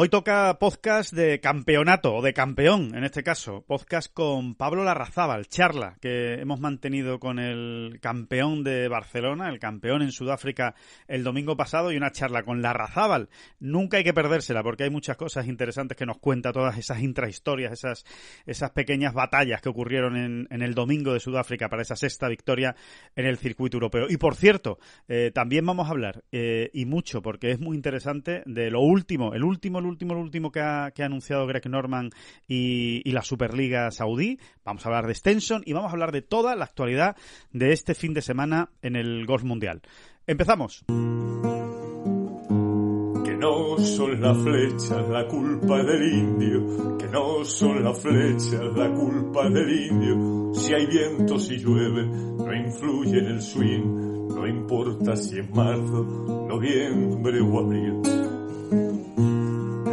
Hoy toca podcast de campeonato, o de campeón en este caso. Podcast con Pablo Larrazábal, charla que hemos mantenido con el campeón de Barcelona, el campeón en Sudáfrica el domingo pasado, y una charla con Larrazábal. Nunca hay que perdérsela porque hay muchas cosas interesantes que nos cuenta, todas esas intrahistorias, esas, esas pequeñas batallas que ocurrieron en, en el domingo de Sudáfrica para esa sexta victoria en el circuito europeo. Y por cierto, eh, también vamos a hablar, eh, y mucho, porque es muy interesante, de lo último, el último, último, el último que ha, que ha anunciado Greg Norman y, y, la Superliga Saudí. Vamos a hablar de Stenson y vamos a hablar de toda la actualidad de este fin de semana en el Golf Mundial. Empezamos. Que no son las flechas la culpa del indio, que no son las flechas la culpa del indio. Si hay viento, si llueve, no influye en el swing, no importa si es marzo, noviembre o abril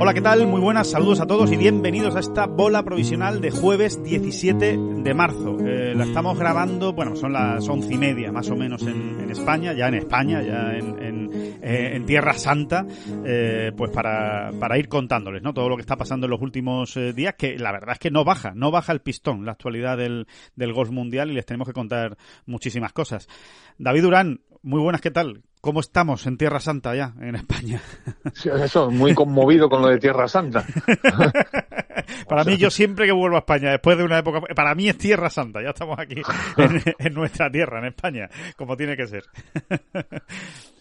Hola, ¿qué tal? Muy buenas, saludos a todos y bienvenidos a esta bola provisional de jueves 17 de marzo. Eh, la estamos grabando, bueno, son las once y media más o menos en, España, ya en España, ya en, eh, Tierra Santa, eh, pues para, para, ir contándoles, ¿no? Todo lo que está pasando en los últimos días, que la verdad es que no baja, no baja el pistón la actualidad del, del golf mundial y les tenemos que contar muchísimas cosas. David Durán, muy buenas, ¿qué tal? ¿Cómo estamos en Tierra Santa ya, en España? Sí, eso, muy conmovido con lo de Tierra Santa. para o sea, mí, yo siempre que vuelvo a España, después de una época, para mí es Tierra Santa, ya estamos aquí en, en nuestra tierra, en España, como tiene que ser.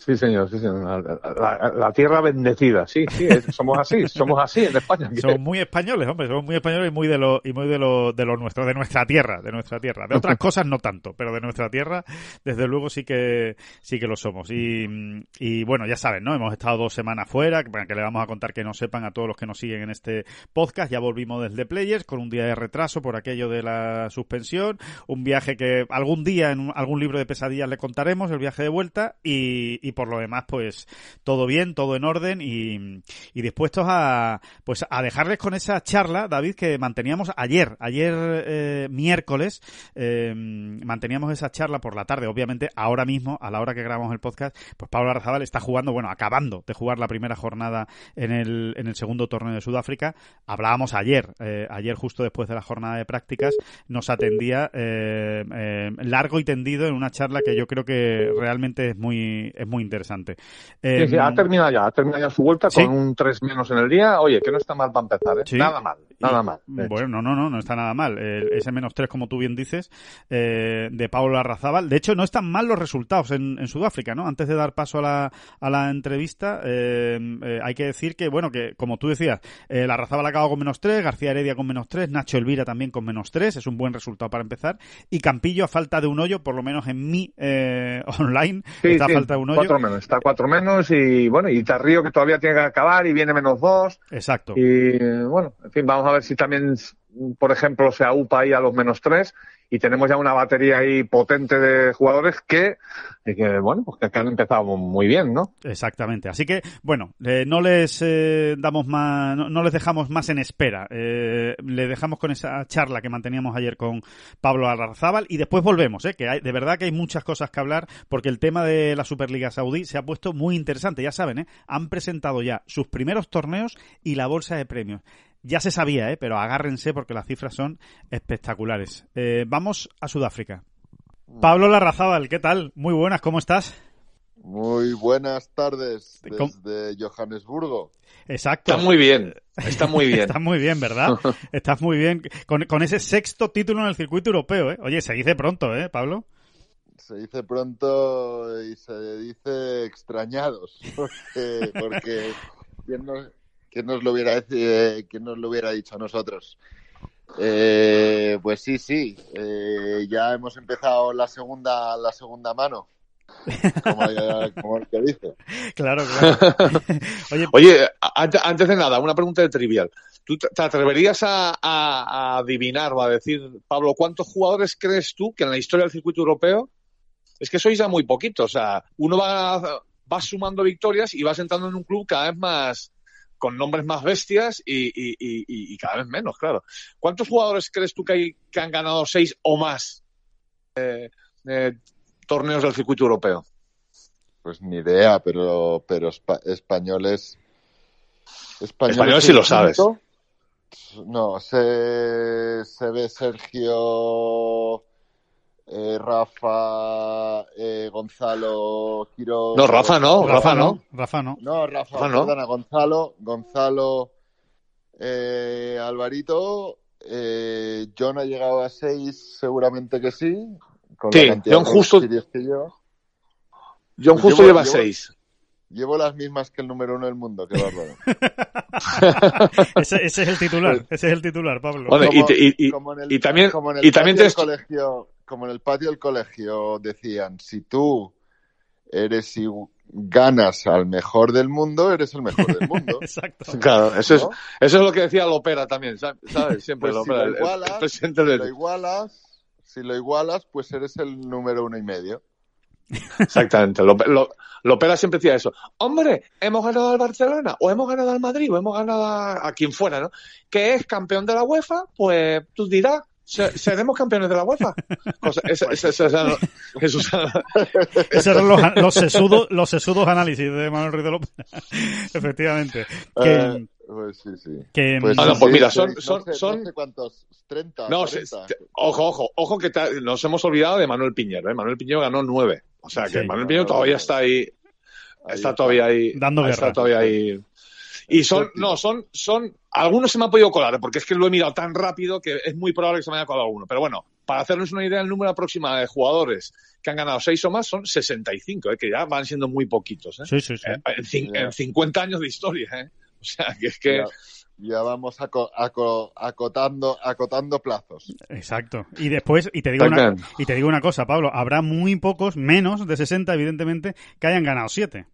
Sí, señor, sí, señor. La, la, la, tierra bendecida, sí, sí, somos así, somos así en España. Somos muy españoles, hombre, somos muy españoles y muy de lo, y muy de lo, de lo nuestro, de nuestra tierra, de nuestra tierra. De otras cosas no tanto, pero de nuestra tierra, desde luego sí que, sí que lo somos. Y, y bueno, ya saben, ¿no? Hemos estado dos semanas fuera, que le vamos a contar que no sepan a todos los que nos siguen en este podcast. Ya volvimos desde Players con un día de retraso por aquello de la suspensión, un viaje que algún día en algún libro de pesadillas le contaremos, el viaje de vuelta y, por lo demás, pues todo bien, todo en orden y, y dispuestos a, pues a dejarles con esa charla, David, que manteníamos ayer, ayer eh, miércoles, eh, manteníamos esa charla por la tarde, obviamente ahora mismo, a la hora que grabamos el podcast, pues Pablo Arrazabal está jugando, bueno, acabando de jugar la primera jornada en el, en el segundo torneo de Sudáfrica. Hablábamos ayer, eh, ayer justo después de la jornada de prácticas, nos atendía largo y tendido en una charla que yo creo que realmente es muy, es muy interesante. Eh, sí, sí, ha terminado ya, ha terminado ya su vuelta ¿sí? con un 3 menos en el día. Oye, que no está mal para empezar, ¿eh? Nada mal, nada mal. Bueno, no, no, no, no está nada mal. Eh, ese menos 3, como tú bien dices, eh, de Pablo Arrazábal. De hecho, no están mal los resultados en, en Sudáfrica, ¿no? Antes de dar paso a la, a la entrevista, eh, hay que decir que, bueno, que como tú decías, eh, la Arrazábal acabado con menos 3, García Heredia con menos 3, Nacho Elvira también con menos 3, es un buen resultado para empezar. Y Campillo, a falta de un hoyo, por lo menos en mi eh, online, sí, está sí, a falta de un hoyo. Cuatro menos, está cuatro menos y bueno, y Tarrío que todavía tiene que acabar y viene menos dos. Exacto. Y bueno, en fin, vamos a ver si también, por ejemplo, se aupa ahí a los menos tres y tenemos ya una batería ahí potente de jugadores que, que bueno, pues que han empezado muy bien, ¿no? Exactamente. Así que, bueno, eh, no les eh, damos más, no, les dejamos más en espera. Eh, le dejamos con esa charla que manteníamos ayer con Pablo Arrazábal y después volvemos, ¿eh? que hay, de verdad que hay muchas cosas que hablar porque el tema de la Superliga Saudí se ha puesto muy interesante. Ya saben, ¿eh? han presentado ya sus primeros torneos y la bolsa de premios. Ya se sabía, ¿eh? pero agárrense porque las cifras son espectaculares. Eh, vamos a Sudáfrica. Pablo Larrazábal, ¿qué tal? Muy buenas, ¿cómo estás? Muy buenas tardes desde Johannesburgo. Exacto. Está muy bien, está muy bien. Estás muy bien, ¿verdad? Estás muy bien. Con, con ese sexto título en el circuito europeo, ¿eh? Oye, se dice pronto, ¿eh, Pablo? Se dice pronto y se dice extrañados, porque, porque ¿quién, nos, quién nos lo hubiera quién nos lo hubiera dicho a nosotros? Eh, pues sí, sí, eh, ya hemos empezado la segunda, la segunda mano, como, como el que dice. Claro, claro. Oye, Oye, antes, antes de nada, una pregunta de trivial. ¿Tú te te atreverías a, a- a adivinar o a decir, Pablo, cuántos jugadores crees tú que en la historia del circuito europeo es que sois ya muy poquitos? O sea, uno va, va sumando victorias y vas entrando en un club cada vez más con nombres más bestias y, y- y- y- y cada vez menos, claro. ¿Cuántos jugadores crees tú que hay que han ganado seis o más eh, eh, torneos del circuito europeo? Pues ni idea, pero, pero espa- españoles. Españoles, Españoles sí lo sabes. No, se, se ve Sergio, eh, Rafa, eh, Gonzalo, Quiroz. No, Rafa no, Rafa no. Rafa no. No, Rafa, Rafa no. perdona, Gonzalo, Gonzalo, eh, Alvarito, eh, John ha llegado a seis, seguramente que sí. Con Sí, la cantidad John justo- que yo. John Pues Justo llevo- lleva llevo- seis. Llevo las mismas que el número uno del mundo, qué bárbaro. Ese, ese es el titular. Ese es el titular, Pablo. Bueno, y, te- y- y- como en el- y también, como en el y también del colegio, como en el patio del colegio decían, si tú eres y ganas al mejor del mundo, eres el mejor del mundo. Exacto. Claro, eso es, eso es lo que decía Lopera también, ¿sabes? Siempre Pues si lo el- el, igualas, presidente Si lo igualas, si lo igualas, pues eres el número uno y medio. Exactamente. Lope- Lo- Lopera siempre decía eso. Hombre, hemos ganado al Barcelona, o hemos ganado al Madrid, o hemos ganado a, a quien fuera, ¿no? Que es campeón de la UEFA, pues tú dirás, seremos campeones de la UEFA. Esos eran los, los, sesudos, los sesudos análisis de Manuel Ruiz de López. Efectivamente. Que, Eh, pues sí, sí. que, Pues No, no, sí, pues sí, mira, son- no son- sé- no son- sé cuántos, 30, No, se- 40. te- ojo, ojo, ojo que te- nos hemos olvidado de Manuel Piñero, ¿eh? Manuel Piñero ganó nueve. O sea que Sí. Manuel Piñero todavía está ahí, Ahí está todavía ahí, Dando está guerra. todavía ahí. Y son, no, son, son, algunos se me han podido colar, porque es que lo he mirado tan rápido que es muy probable que se me haya colado alguno. Pero bueno, para hacernos una idea, el número aproximado de jugadores que han ganado seis o más son 65, ¿eh? que ya van siendo muy poquitos, ¿eh? Sí, sí, sí. Eh, En, en 50 años de historia, ¿eh? O sea, que es que... Ya, ya vamos aco- aco- acotando, acotando plazos. Exacto. Y después, y te digo una, y te digo una cosa, Pablo, habrá muy pocos, menos de 60, evidentemente, que hayan ganado 7.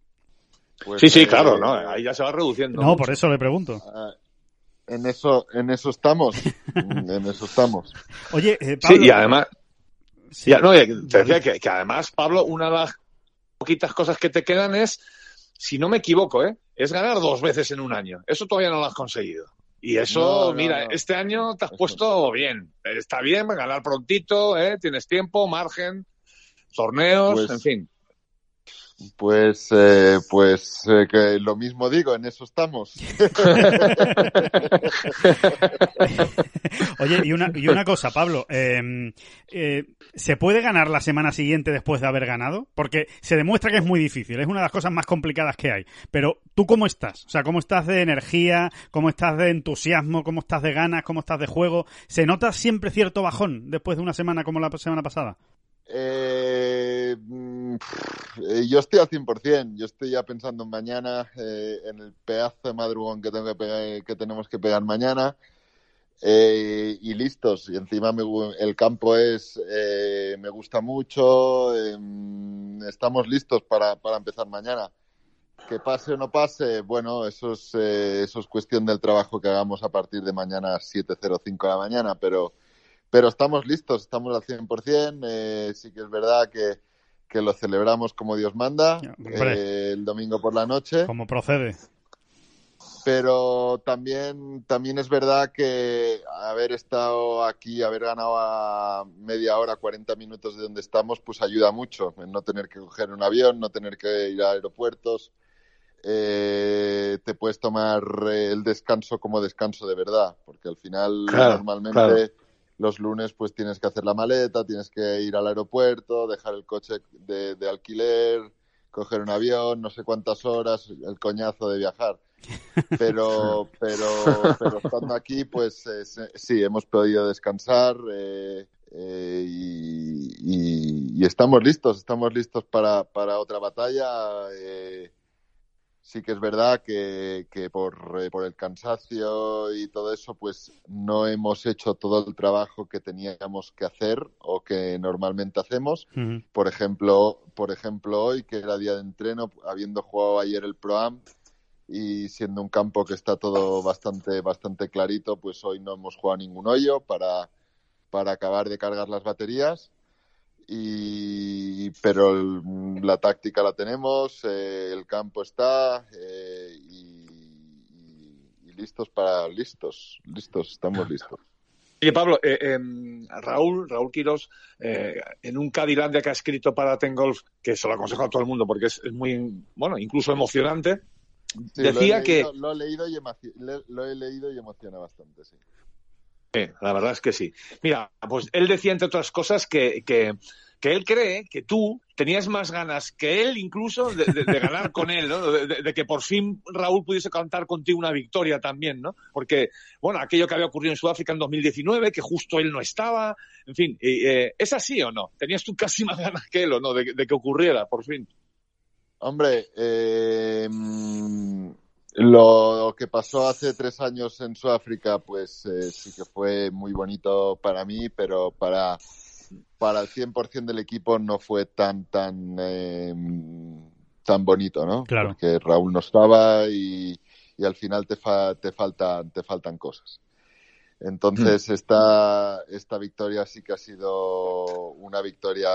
Pues, Sí, sí, eh, claro, ¿no? Ahí ya se va reduciendo. No, mucho. por eso le pregunto. En eso, en eso estamos. en eso estamos. Oye, eh, Sí, Pablo, y además, sí. Ya, no, y te decía que, que además, Pablo, una de las poquitas cosas que te quedan es, si no me equivoco, ¿eh? es ganar dos veces en un año. Eso todavía no lo has conseguido. Y eso, No, no, mira, no. este año te has puesto bien. Está bien, ganar prontito, ¿eh? tienes tiempo, margen, torneos, Pues- en fin. Pues, eh, pues eh, que lo mismo digo, en eso estamos. Oye, y una, y una cosa, Pablo, eh, eh, ¿se puede ganar la semana siguiente después de haber ganado? Porque se demuestra que es muy difícil, es una de las cosas más complicadas que hay. Pero, ¿tú cómo estás? O sea, ¿cómo estás de energía? ¿Cómo estás de entusiasmo? ¿Cómo estás de ganas? ¿Cómo estás de juego? ¿Se nota siempre cierto bajón después de una semana como la semana pasada? Eh, mm, yo estoy al 100%. Yo estoy ya pensando en mañana, eh, en el pedazo de madrugón que, tengo que, pegar- que tenemos que pegar mañana. eh, y listos. Y encima me el campo es eh, me gusta mucho. mm, estamos listos para, para empezar mañana. Que pase o no pase, bueno, eso es, eh, eso es cuestión del trabajo que hagamos a partir de mañana a 7.05 de la mañana, pero, pero estamos listos, estamos al 100%. Eh, sí que es verdad que, que lo celebramos como Dios manda, eh, el domingo por la noche, ¿Cómo procede? pero también, también es verdad que haber estado aquí, haber ganado a media hora, 40 minutos de donde estamos, pues ayuda mucho. En no tener que coger un avión, no tener que ir a aeropuertos. Eh, te puedes tomar el descanso como descanso de verdad, porque al final Claro, normalmente claro. Los lunes pues tienes que hacer la maleta, tienes que ir al aeropuerto, dejar el coche de, de alquiler, coger un avión, no sé cuántas horas, el coñazo de viajar. Pero, pero, pero estando aquí, pues eh, sí, hemos podido descansar eh, eh, y, y, estamos listos, estamos listos para, para otra batalla. Eh, sí que es verdad que, que por, eh, por, el cansancio y todo eso, pues no hemos hecho todo el trabajo que teníamos que hacer o que normalmente hacemos. Uh -huh. Por ejemplo, por ejemplo, hoy, que era día de entreno, habiendo jugado ayer el Pro-Am y siendo un campo que está todo bastante, bastante clarito, pues hoy no hemos jugado ningún hoyo para, para acabar de cargar las baterías y pero el, la táctica la tenemos, eh, el campo está eh, y, y, y, listos para listos, listos, estamos listos. Oye, Pablo, eh, eh, Raúl, Raúl Quiros, eh, en un Cadilandia que ha escrito para Ten Golf, que se lo aconsejo a todo el mundo porque es, es muy, bueno, incluso emocionante, sí, decía lo que... Lo he, leído y lo he leído y emociona bastante, sí. Sí, la verdad es que sí. Mira, pues él decía, entre otras cosas, que, que, que él cree que tú tenías más ganas que él incluso de, de, ganar con él, ¿no? De, que por fin Raúl pudiese cantar contigo una victoria también, ¿no? Porque, bueno, aquello que había ocurrido en Sudáfrica en 2019, que justo él no estaba, en fin, eh, ¿es así o no? ¿Tenías tú casi más ganas que él o no de, que ocurriera, por fin? Hombre, eh lo que pasó hace tres años en Sudáfrica, pues eh, sí que fue muy bonito para mí, pero para, para el 100% del equipo no fue tan, tan, eh, tan bonito, ¿no? Claro. Porque Raúl no estaba y, y al final te, fa, te, faltan, te faltan cosas. Entonces, mm. esta, esta victoria sí que ha sido una victoria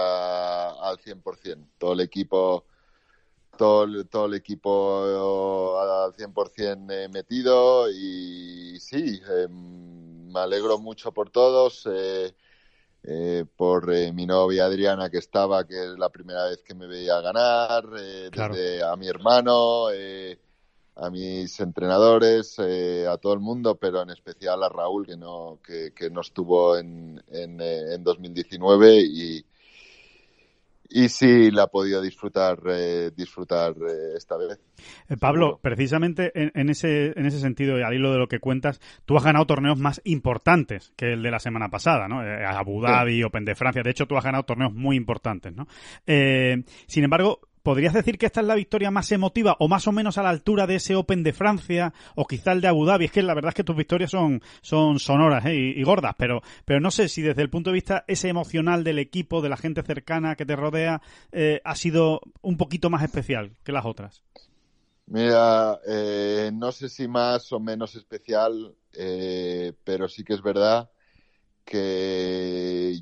al 100%. Todo el equipo todo, todo el equipo al 100% eh, metido y sí, eh, me alegro mucho por todos, eh, eh por eh, mi novia Adriana que estaba, que es la primera vez que me veía ganar, claro. desde a mi hermano, a mis entrenadores, a todo el mundo, pero en especial a Raúl que no, que, que no estuvo en, en, en 2019 y y sí la ha podido disfrutar eh, disfrutar eh, esta vez. Eh, Pablo, Seguro. precisamente en, en, ese en ese sentido y al hilo de lo que cuentas, tú has ganado torneos más importantes que el de la semana pasada, ¿no? Abu Dhabi, sí. Open de Francia. De hecho, tú has ganado torneos muy importantes, ¿no? Sin embargo, ¿Podrías decir que esta es la victoria más emotiva o más o menos a la altura de ese Open de Francia o quizá el de Abu Dhabi? Es que la verdad es que tus victorias son, son sonoras ¿eh? y, gordas, pero, pero no sé si desde el punto de vista ese emocional del equipo, de la gente cercana que te rodea, eh, ha sido un poquito más especial que las otras. Mira, eh, no sé si más o menos especial, pero sí que es verdad que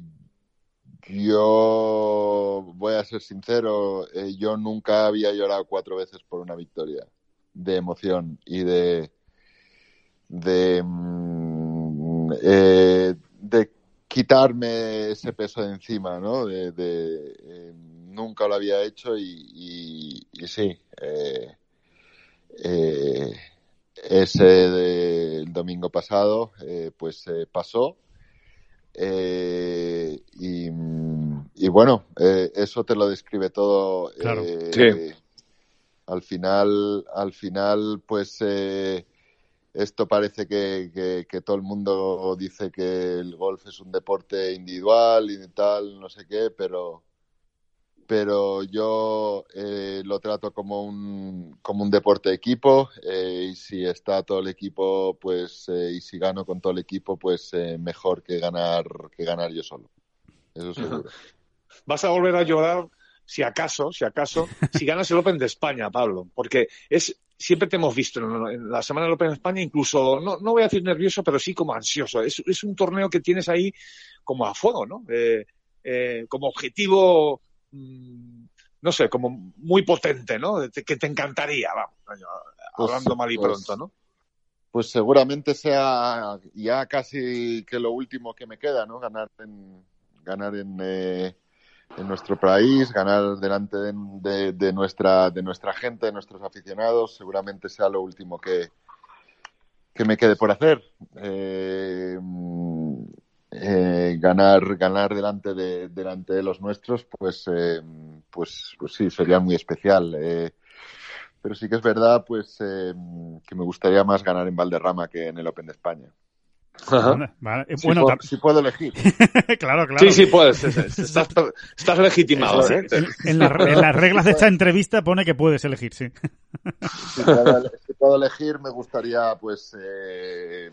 yo voy ser sincero, eh, yo nunca había llorado cuatro veces por una victoria de emoción y de de mm, eh, quitarme ese peso de encima, ¿no? De, eh, nunca lo había hecho y, y, sí, ese del domingo pasado, pues pasó y, y, bueno, eh, eso te lo describe todo. Claro. Eh, sí. Al final, al final, pues eh, esto parece que, que, que, todo el mundo dice que el golf es un deporte individual y tal, no sé qué, pero pero yo eh, lo trato como un, como un deporte de equipo eh, y si está todo el equipo, pues eh, y si gano con todo el equipo, pues eh, mejor que ganar que ganar yo solo. Eso seguro. Vas a volver a llorar si acaso, si acaso, si ganas el Open de España, Pablo, porque es siempre te hemos visto en la semana del Open de España, incluso, no, no voy a decir nervioso, pero sí como ansioso. Es, es un torneo que tienes ahí como a fuego, ¿no? Eh, eh, como objetivo Mm, no sé, como muy potente, ¿no? Que te encantaría, vamos, hablando pues, mal y pues, pronto, ¿no? Pues seguramente sea ya casi que lo último que me queda, ¿no? Ganar en, ganar en, eh, en nuestro país, ganar delante de, nuestra, de nuestra gente, de nuestros aficionados, seguramente sea lo último que, que me quede por hacer. Eh, eh, ganar ganar delante de delante de los nuestros pues eh, pues, pues sí, sería muy especial. Pero sí que es verdad, pues, que me gustaría más ganar en Valderrama que en el Open de España. Vale, vale. Si, Bueno, puedo, si puedo elegir. claro, claro. Sí, sí, puedes. Estás, estás legitimado. ¿eh? En, en las- en las reglas de esta entrevista pone que puedes elegir, sí. Si puedo, si puedo elegir, me gustaría, pues, eh,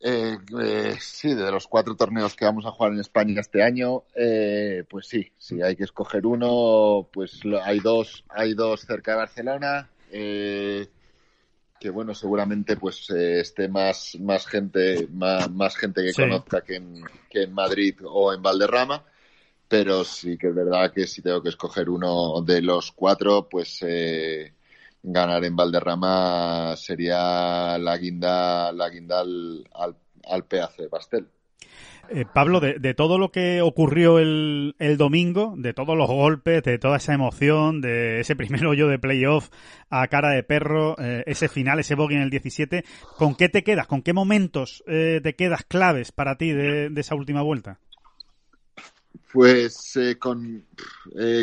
eh, eh, sí, de los cuatro torneos que vamos a jugar en España este año, eh, pues sí, sí, hay que escoger uno, pues lo- hay dos, hay dos cerca de Barcelona, eh, que bueno, seguramente pues eh, esté más, más gente, más, más gente que Sí. conozca que en, que en Madrid o en Valderrama pero sí que es verdad que si tengo que escoger uno de los cuatro, pues eh, ganar en Valderrama sería la guinda, la guinda al, al, al pedazo de pastel. Eh, Pablo, de, de todo lo que ocurrió el, el domingo, de todos los golpes, de toda esa emoción, de ese primer hoyo de playoff a cara de perro, eh, ese final, ese bogey en el 17, ¿con qué te quedas? ¿Con qué momentos eh, te quedas claves para ti de, de esa última vuelta? Pues con,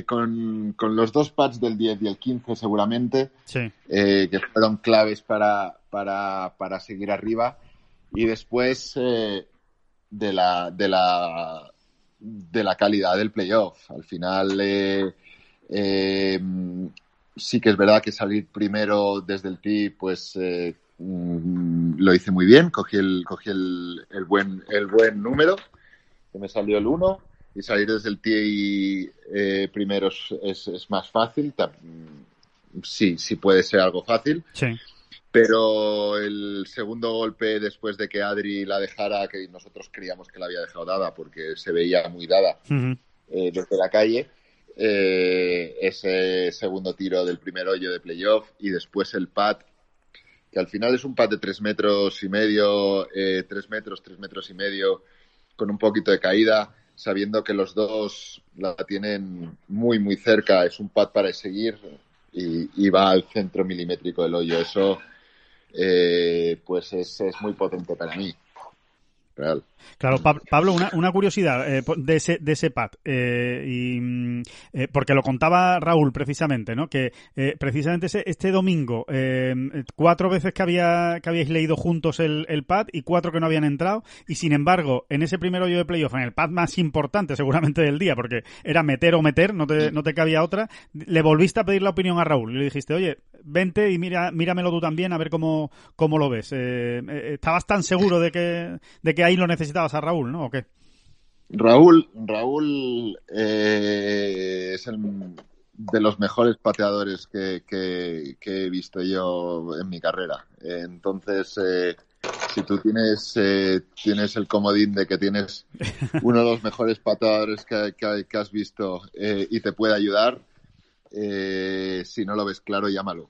con, con los dos pads del 10 y el 15 seguramente, Sí. que fueron claves para, para, para seguir arriba. Y después eh, de, la, de, la, de la calidad del playoff. Al final, eh, eh, sí que es verdad que salir primero desde el tee, pues eh, mm, lo hice muy bien. Cogí el, cogí el, el, buen, el buen número, que me salió el 1. Y salir desde el tee eh, primero es, es, más fácil. Sí, sí puede ser algo fácil Sí. Pero el segundo golpe después de que Adri la dejara, que nosotros creíamos que la había dejado dada porque se veía muy dada eh, desde la calle, eh, ese segundo tiro del primer hoyo de playoff y después el pad, que al final es un pad de tres metros y medio, eh, tres metros, tres metros y medio, con un poquito de caída, sabiendo que los dos la tienen muy, muy cerca, es un pad para seguir y, y va al centro milimétrico del hoyo. Eso, eh, pues es, es muy potente para mí. Real. Claro, Pab- Pablo, una, una curiosidad eh, de ese, de ese pad, eh, y, mm, eh, porque lo contaba Raúl precisamente, ¿no? Que eh, precisamente ese- este domingo, eh, cuatro veces que, había, que leído juntos el, el pad y cuatro que no habían entrado, y sin embargo, en ese primer hoyo de playoff, en el pad más importante seguramente del día, porque era meter o meter, no te, no te cabía otra, le volviste a pedir la opinión a Raúl y le dijiste, oye, vente y mira, míramelo tú también a ver cómo, cómo lo ves. Eh, ¿Estabas tan seguro de que, de que ahí lo necesitabas a Raúl, no? ¿O qué? Raúl, Raúl eh, es el de los mejores pateadores que, que- que he visto yo en mi carrera. Entonces, eh, si tú tienes, eh, tienes el comodín de que tienes uno de los mejores pateadores que, has visto eh, y te puede ayudar, si no lo ves claro, llámalo.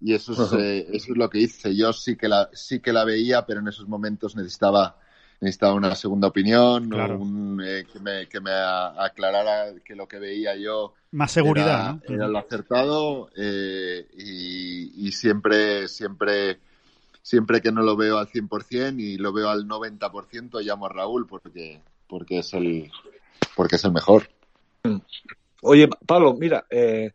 Y eso es, eso es lo que hice. Yo sí que la, sí que la veía, pero en esos momentos necesitaba, necesitaba una segunda opinión, Claro. un, eh, que me, que me aclarara que lo que veía yo Más seguridad, era, ¿no? era lo acertado eh, y, y siempre, siempre, siempre que no lo veo al 100% y lo veo al 90%, llamo a Raúl porque, porque, es, el, porque es el mejor. Oye, Pablo, mira, eh,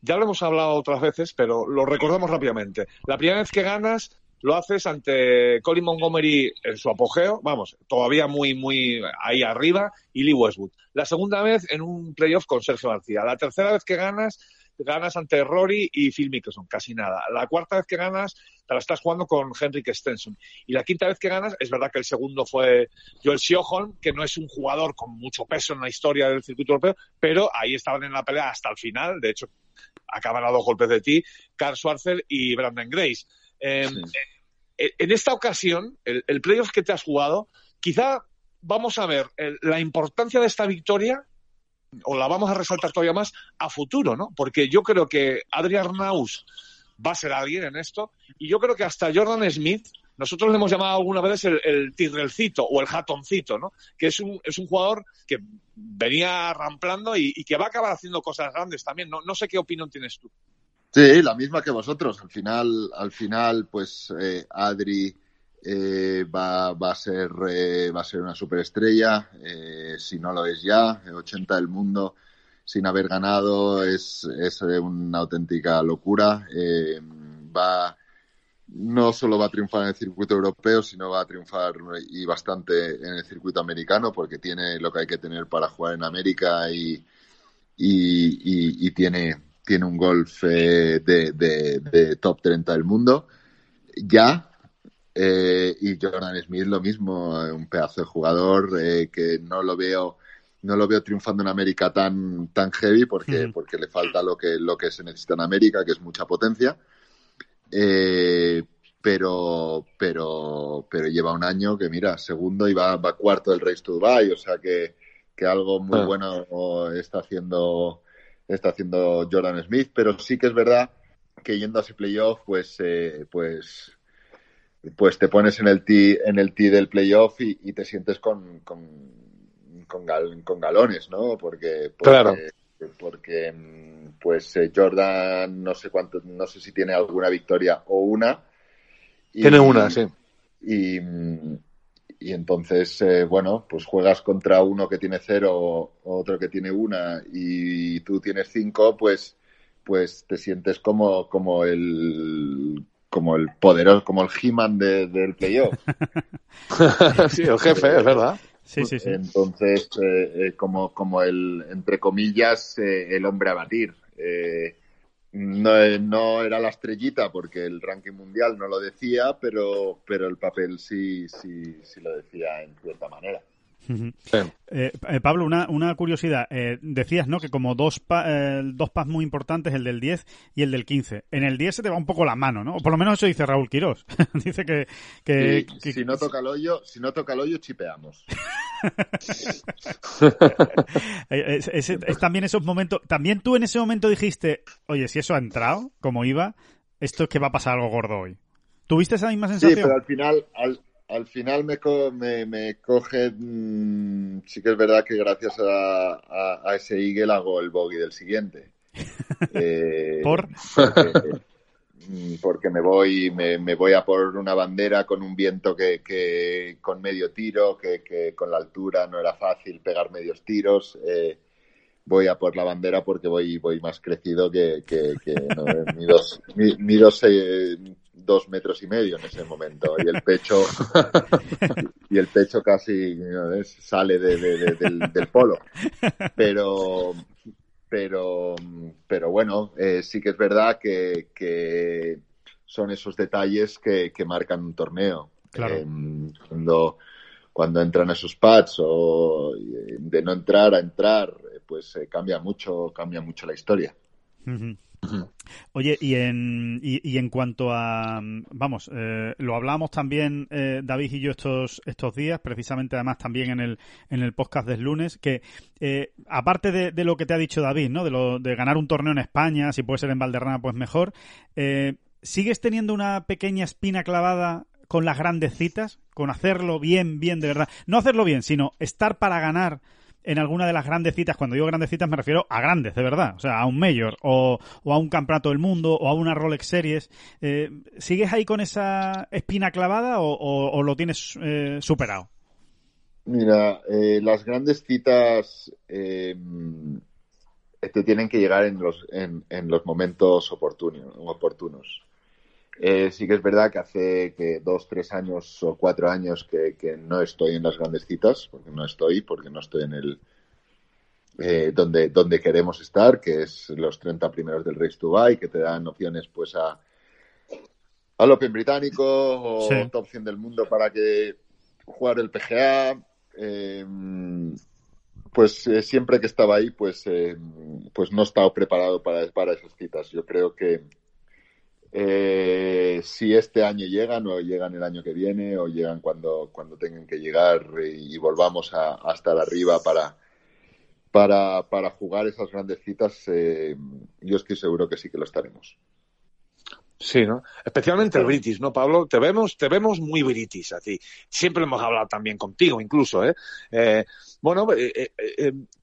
ya lo hemos hablado otras veces, pero lo recordamos rápidamente. La primera vez que ganas lo haces ante Colin Montgomery en su apogeo, vamos, todavía muy, muy ahí arriba, y Lee Westwood. La segunda vez en un playoff con Sergio García. La tercera vez que ganas, ganas ante Rory y Phil Mickelson, casi nada. La cuarta vez que ganas, te la estás jugando con Henrik Stenson. Y la quinta vez que ganas, es verdad que el segundo fue Joel Sjöholm, que no es un jugador con mucho peso en la historia del circuito europeo, pero ahí estaban en la pelea hasta el final. De hecho, acaban a dos golpes de ti, Carl Schwarzer y Brandon Grace. Eh, Sí. eh, En esta ocasión, el, el playoff que te has jugado, quizá vamos a ver el- la importancia de esta victoria, o la vamos a resaltar todavía más, a futuro, ¿no? Porque yo creo que Adrian Naus va a ser alguien en esto, y yo creo que hasta Jordan Smith, nosotros le hemos llamado alguna vez el, el tirrelcito o el jatoncito, ¿no? Que es un, es un jugador que venía ramplando y, y que va a acabar haciendo cosas grandes también. No, no sé qué opinión tienes tú. Sí, la misma que vosotros. Al final, al final, pues eh, Adri eh, va, a ser, eh, va a ser una superestrella, eh, si no lo es ya, 80 del mundo sin haber ganado es, es una auténtica locura. va, no solo va a triunfar en el circuito europeo, sino va a triunfar y bastante en el circuito americano, porque tiene lo que hay que tener para jugar en América y, y, tiene, tiene un golf de, de, de, top 30 del mundo. Ya, eh, y Jordan Smith lo mismo, un pedazo de jugador eh, que no lo veo no lo veo triunfando en América tan tan heavy porque porque le falta lo que lo que se necesita en América que es mucha potencia eh, pero pero pero lleva un año que mira segundo y va, va cuarto del Race to Dubai o sea que, que algo muy ah. bueno está haciendo está haciendo Jordan Smith pero sí que es verdad que yendo a ese playoff pues pues pues te pones en el tee, en el tee del playoff y, y te sientes con, con, con, con, galones, ¿no? Porque, porque, claro. porque pues eh, Jordan no sé cuánto, no sé si tiene alguna victoria o una. Y, tiene una, sí. Y, y entonces, eh, bueno, pues juegas contra uno que tiene cero, otro que tiene una y tú tienes cinco, pues, pues te sientes como, como el como el poderoso, como el He-Man de, del playoff. sí, el jefe, es verdad. Sí, sí, sí. Entonces, eh, eh, como, como el, entre comillas, eh, el hombre a batir. No, no era la estrellita porque el ranking mundial no lo decía, pero, pero el papel sí, sí, sí lo decía en cierta manera. Eh, eh, Pablo, una, una curiosidad. Eh, decías, ¿no? Que como dos, dos pas muy importantes, el del 10 y el del 15. En el 10 se te va un poco la mano, ¿no? O por lo menos eso dice Raúl Quirós. dice que... que, Si no toca el hoyo, si no toca el hoyo, chipeamos. es, también esos momentos... También tú en ese momento dijiste, oye, si eso ha entrado, como iba, esto es que va a pasar algo gordo hoy. ¿Tuviste esa misma sensación? Sí, pero al final, al, al final me, me, me coge, mm, sí que es verdad que gracias a, a, ese Eagle hago el bogey del siguiente. Eh, ¿Por? Mm, porque, me voy me, me, voy a por una bandera con un viento que, que con medio tiro, que, que, con la altura no era fácil pegar medios tiros. Eh, voy a por la bandera porque voy voy más crecido que, que, que no, mi dos, mi, dos eh, metros y medio en ese momento y el pecho y el pecho casi sale de, del, polo. Pero pero pero bueno eh, sí que es verdad que, que son esos detalles que, que marcan un torneo. Claro. Em, cuando cuando entran esos pads o de no entrar a entrar pues eh, cambia mucho cambia mucho la historia Oye, y en, y, en cuanto a, vamos, eh, lo hablábamos también eh, David y yo estos, estos días, precisamente además también en el, en el podcast del lunes, que eh, aparte de, lo que te ha dicho David, ¿no? De, lo, de ganar un torneo en España, si puede ser en Valderrama, pues mejor, ¿sigues teniendo una pequeña espina clavada con las grandes citas? Con hacerlo bien, bien de verdad. No hacerlo bien, sino estar para ganar en alguna de las grandes citas, cuando digo grandes citas me refiero a grandes, de verdad, o sea, a un Mayor o, a un Campeonato del Mundo o a una Rolex Series. Eh, ¿Sigues ahí con esa espina clavada o, lo tienes eh, superado? Mira, eh, las grandes citas te tienen que llegar en los, en, en los momentos oportunos. Eh, sí que es verdad que hace que dos, tres años o cuatro años que, no estoy en las grandes citas, porque no estoy, porque no estoy en el eh, donde, donde queremos estar, que es los 30 primeros del Race to Buy, que te dan opciones pues a al Open británico o top 100 del mundo para que jugar el PGA. Em, pues eh, siempre que estaba ahí, pues, em, pues no he estado preparado para, para esas citas. Yo creo que, eh, si este año llegan o llegan el año que viene o llegan cuando, cuando tengan que llegar y, volvamos a, estar arriba para, para, para, jugar esas grandes citas, eh, yo estoy seguro que sí que lo estaremos. Sí, ¿no? Especialmente el British, ¿no, Pablo? Te vemos, te vemos muy British a ti. Siempre hemos hablado también contigo, incluso, ¿eh? eh bueno,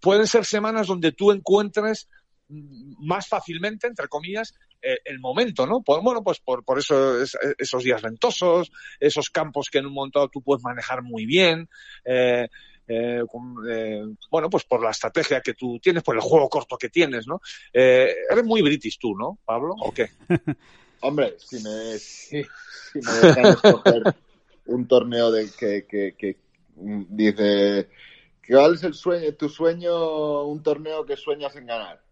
pueden ser semanas donde tú encuentres más fácilmente, entre comillas, eh, el momento, ¿no? Por, bueno, pues por, por eso esos días ventosos, esos campos que en un momento tú puedes manejar muy bien, eh, eh, eh, bueno, pues por la estrategia que tú tienes, por el juego corto que tienes, ¿no? Eh, eres muy british tú, ¿no, Pablo? ¿O qué? Hombre, si me, si, me dejan escoger un torneo de que, que, que dice, ¿cuál es el sueño, tu sueño, un torneo que sueñas en ganar?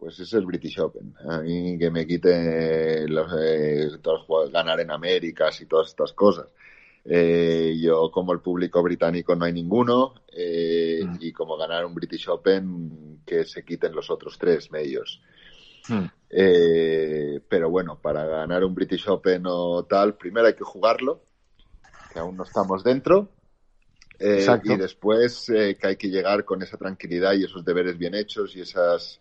Pues es el British Open. A mí que me quite los, eh, ganar en Américas y todas estas cosas. Eh, yo, como el público británico, no hay ninguno. Eh, mm. Y como ganar un British Open, que se quiten los otros tres medios. Mm. Eh, pero bueno, para ganar un British Open o tal, primero hay que jugarlo, que aún no estamos dentro. y después que hay que llegar con esa tranquilidad y esos deberes bien hechos y esas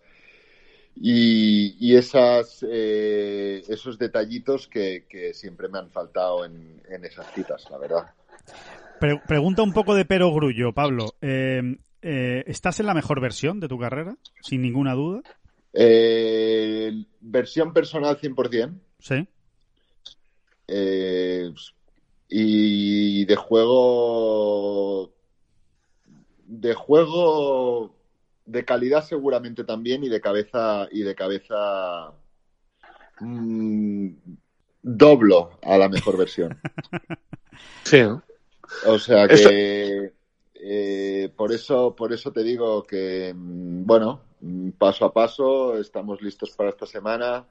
y, esas, eh, esos detallitos que, siempre me han faltado en, esas citas, la verdad. pregunta un poco de pero grullo, Pablo. Eh, eh, ¿Estás en la mejor versión de tu carrera, sin ninguna duda? versión personal 100%. Sí. y de juego... De juego de calidad seguramente también y de cabeza y de cabeza mm, doblo a la mejor versión. Sí. O sea que eh, por eso por eso te digo que mm, bueno paso a paso estamos listos para esta semana.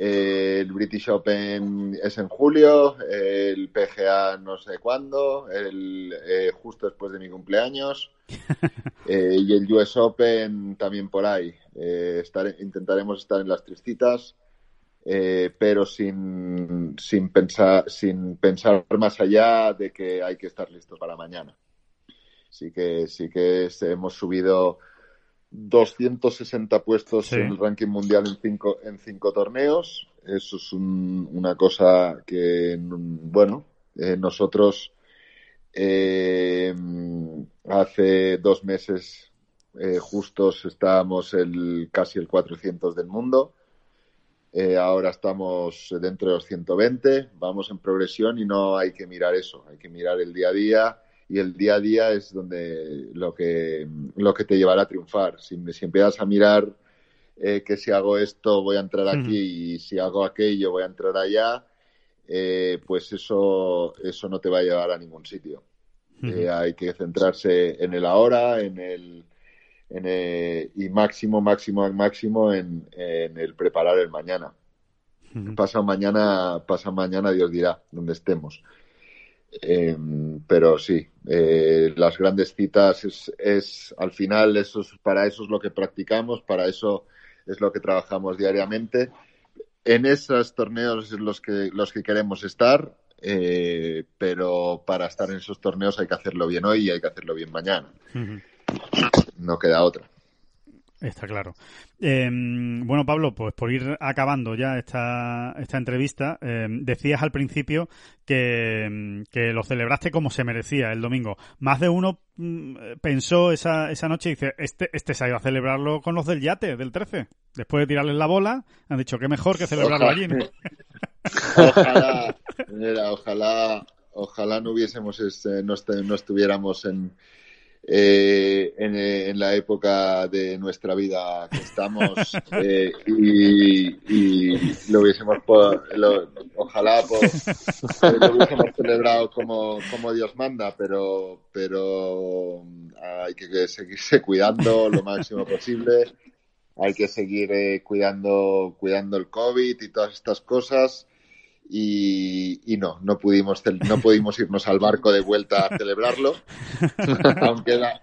Eh, el British Open es en julio, el PGA no sé cuándo, el, eh, justo después de mi cumpleaños. Eh, y el US Open también por ahí. Eh, intentaremos estar en las tres citas, pero sin, sin, pensar, sin pensar más allá de que hay que estar listos para mañana. Sí que, sí que hemos subido 260 puestos en el ranking mundial en cinco, en cinco torneos. Eso es una cosa que, bueno, nosotros eh, hace dos meses eh, justos estábamos el, casi el 400 del mundo. Eh, ahora estamos dentro de los 120. Vamos en progresión y no hay que mirar eso. Hay que mirar el día a día y el día a día es donde lo que, lo que te llevará a triunfar. Si, si empiezas a mirar eh, que si hago esto voy a entrar aquí y si hago aquello voy a entrar allá, eh, pues eso, eso no te va a llevar a ningún sitio. Eh, hay que centrarse en el ahora, en el, en el y máximo, máximo, máximo en, en el preparar el mañana. Pasa mañana, pasa mañana, Dios dirá, donde estemos. Em, pero sí, eh, las grandes citas es, es, al final eso es, para eso es lo que practicamos, para eso es lo que trabajamos diariamente en esos torneos es los que, los que queremos estar, eh, pero para estar en esos torneos hay que hacerlo bien hoy y hay que hacerlo bien mañana. No queda otra. Está claro. Em, bueno, Pablo, pues por ir acabando ya esta, esta entrevista, em, decías al principio que, que, lo celebraste como se merecía el domingo. Más de uno mm, pensó esa, esa noche y dice, este, este se ha ido a celebrarlo con los del yate, del 13. Después de tirarles la bola, han dicho que mejor que celebrarlo allí. Ojalá, ojalá, ojalá no hubiésemos, este, no estuviéramos en eh, en, la época de nuestra vida que estamos eh, y, lo hubiésemos ojalá lo hubiésemos celebrado como, como Dios manda pero pero hay que seguirse cuidando lo máximo posible. Hay que seguir eh, cuidando cuidando el covid y todas estas cosas y, no, no pudimos, no pudimos irnos al barco de vuelta a celebrarlo, aunque la,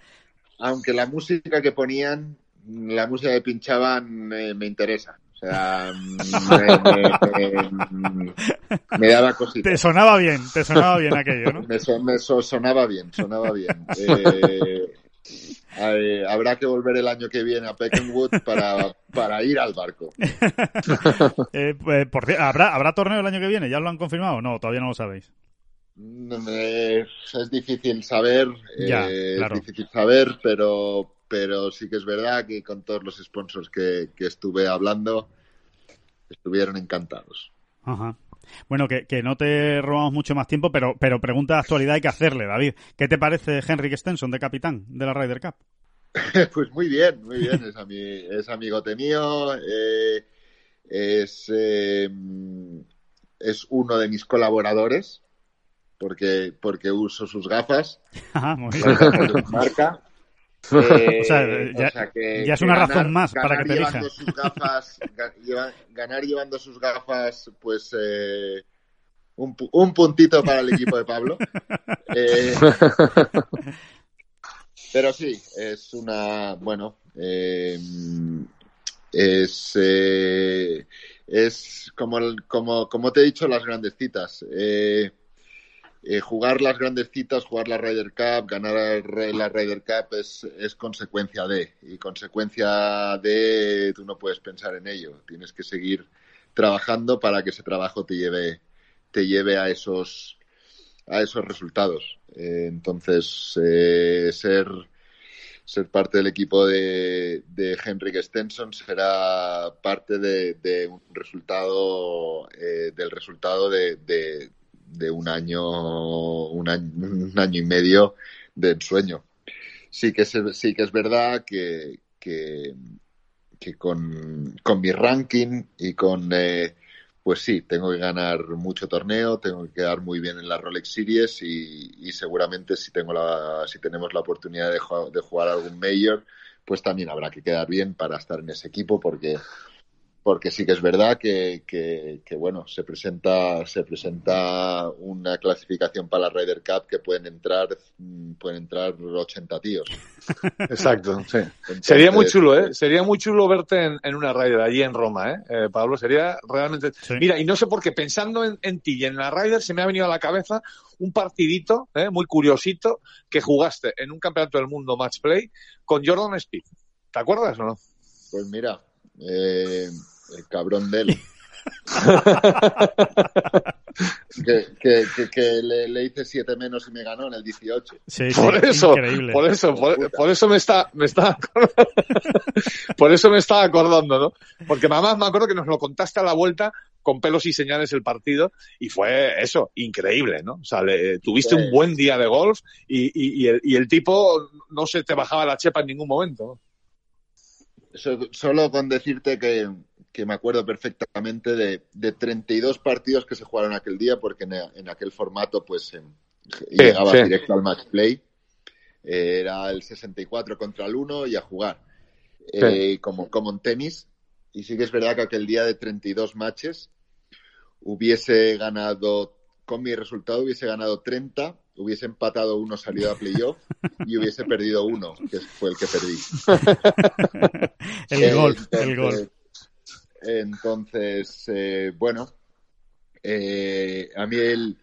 aunque la música que ponían, la música que pinchaban me, interesa. O sea, me, daba cosita. Te sonaba bien, te sonaba bien aquello, ¿no? me, sonaba bien, sonaba bien. Eh, eh, habrá que volver el año que viene a Peckenwood para, para ir al barco. Eh, pues, ¿habrá, ¿Habrá torneo el año que viene? ¿Ya lo han confirmado? No, todavía no lo sabéis. Es, difícil saber, eh, es difícil saber, pero, pero sí que es verdad que con todos los sponsors que, estuve hablando, estuvieron encantados. Ajá. Bueno, que, que, no te robamos mucho más tiempo, pero, pero pregunta de actualidad hay que hacerle, David. ¿Qué te parece Henrik Stenson de capitán de la Ryder Cup? pues muy bien, muy bien. Es, ami es amigote mío. Eh, es, eh, es uno de mis colaboradores porque, porque uso sus gafas. Ah, muy bien. marca. Eh, o sea, ya, o sea que, ya es una ganar, razón más para que te elija. Sus gafas, ganar llevando sus gafas, pues eh, un, un, puntito para el equipo de Pablo. Eh, pero sí, es una, bueno, eh, es, es como, como, como te he dicho, las grandes citas. Eh, eh, jugar las grandes citas, jugar la Ryder Cup, ganar la Ryder Cup es, consecuencia de. Y consecuencia de, tú no puedes pensar en ello. Tienes que seguir trabajando para que ese trabajo te lleve, te lleve a esos, a esos resultados. Eh, entonces, eh, ser, ser parte del equipo de, de Henrik Stenson será parte de, un resultado, del resultado de de un año, un año, un año y medio de ensueño. Sí que es, sí que es verdad que, que, con, con, mi ranking y con, eh, pues sí, tengo que ganar mucho torneo, tengo que quedar muy bien en la Rolex Series y, y seguramente si, tengo la, si tenemos la oportunidad de, de jugar algún Major, pues también habrá que quedar bien para estar en ese equipo porque porque sí que es verdad que, que, que, bueno, se presenta, se presenta una clasificación para la Ryder Cup que pueden entrar, mm, pueden entrar 80 tíos. Exacto, sí. Entonces, sería muy chulo, ¿eh? Sería muy chulo verte en, en una Ryder allí en Roma, ¿eh? eh Pablo, sería realmente... Sí. Mira, y no sé por qué, pensando en, en, ti y en la Ryder, se me ha venido a la cabeza un partidito, ¿eh? muy curiosito, que jugaste en un campeonato del mundo match play con Jordan Speed. ¿Te acuerdas o no? Pues mira, eh, el cabrón de él. que, que, que, que le, le, hice 7 menos y me ganó en el 18. Sí, sí, por eso, increíble. por eso, por, por, eso me está, me está, por eso me estaba acordando, ¿no? Porque mamá me acuerdo que nos lo contaste a la vuelta con pelos y señales el partido y fue eso, increíble, ¿no? O sea, le, tuviste sí. un buen día de golf y, y, y, el, y el tipo no se te bajaba la chepa en ningún momento. Solo con decirte que, que me acuerdo perfectamente de, de, 32 partidos que se jugaron aquel día, porque en, en aquel formato pues eh, sí, llegaba sí. directo al match play. Eh, era el 64 contra el 1 y a jugar. Sí. Eh, como, como en tenis. Y sí que es verdad que aquel día de 32 matches hubiese ganado, con mi resultado hubiese ganado 30 hubiese empatado uno salido a playoff y hubiese perdido uno, que fue el que perdí. el eh, entonces, el golf. Entonces, eh, bueno, eh, a mí el,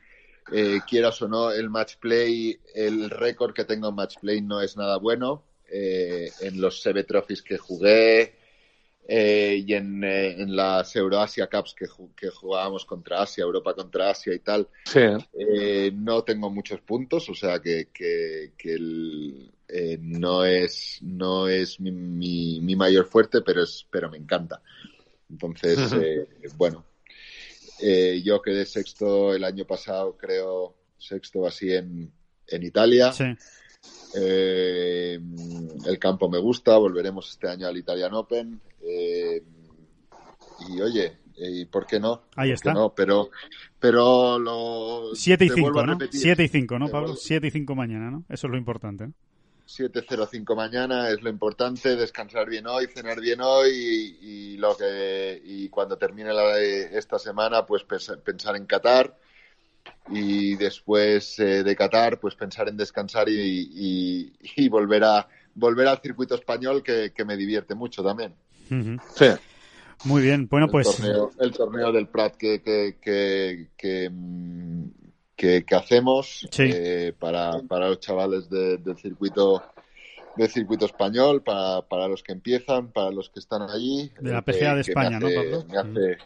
eh, quieras o no, el match play, el récord que tengo en match play no es nada bueno. Eh, en los Seve Trophies que jugué, eh, y en, eh, en, las Euroasia Cups que, que, jugábamos contra Asia, Europa contra Asia y tal, sí. eh, no tengo muchos puntos, o sea que, que, que el, eh, no es, no es mi, mi, mi, mayor fuerte, pero, es, pero me encanta. Entonces, uh -huh. bueno, eh, yo quedé sexto el año pasado, creo, sexto así en, en Italia. Sí. Eh, el campo me gusta, volveremos este año al Italian Open. Eh, y oye, ¿y por qué no? Ahí está. No? Pero, pero lo. 7 y 5, ¿no? 7 y 5, ¿no, Pablo? 7 y 5 mañana, ¿no? Eso es lo importante. ¿no? 7.05 mañana es lo importante, descansar bien hoy, cenar bien hoy y, y lo que y cuando termine la, esta semana pues pensar en Qatar y después eh, de Qatar pues pensar en descansar y, y, y, volver a volver al circuito español que, que me divierte mucho también. Uh -huh. Sí. Muy bien, bueno el pues torneo, el torneo del Prat que que, que, que, que, que hacemos sí. eh, para, para los chavales de, del circuito del circuito español, para, para los que empiezan, para los que están allí. De la PGA de España, hace, ¿no, Pablo? Me hace,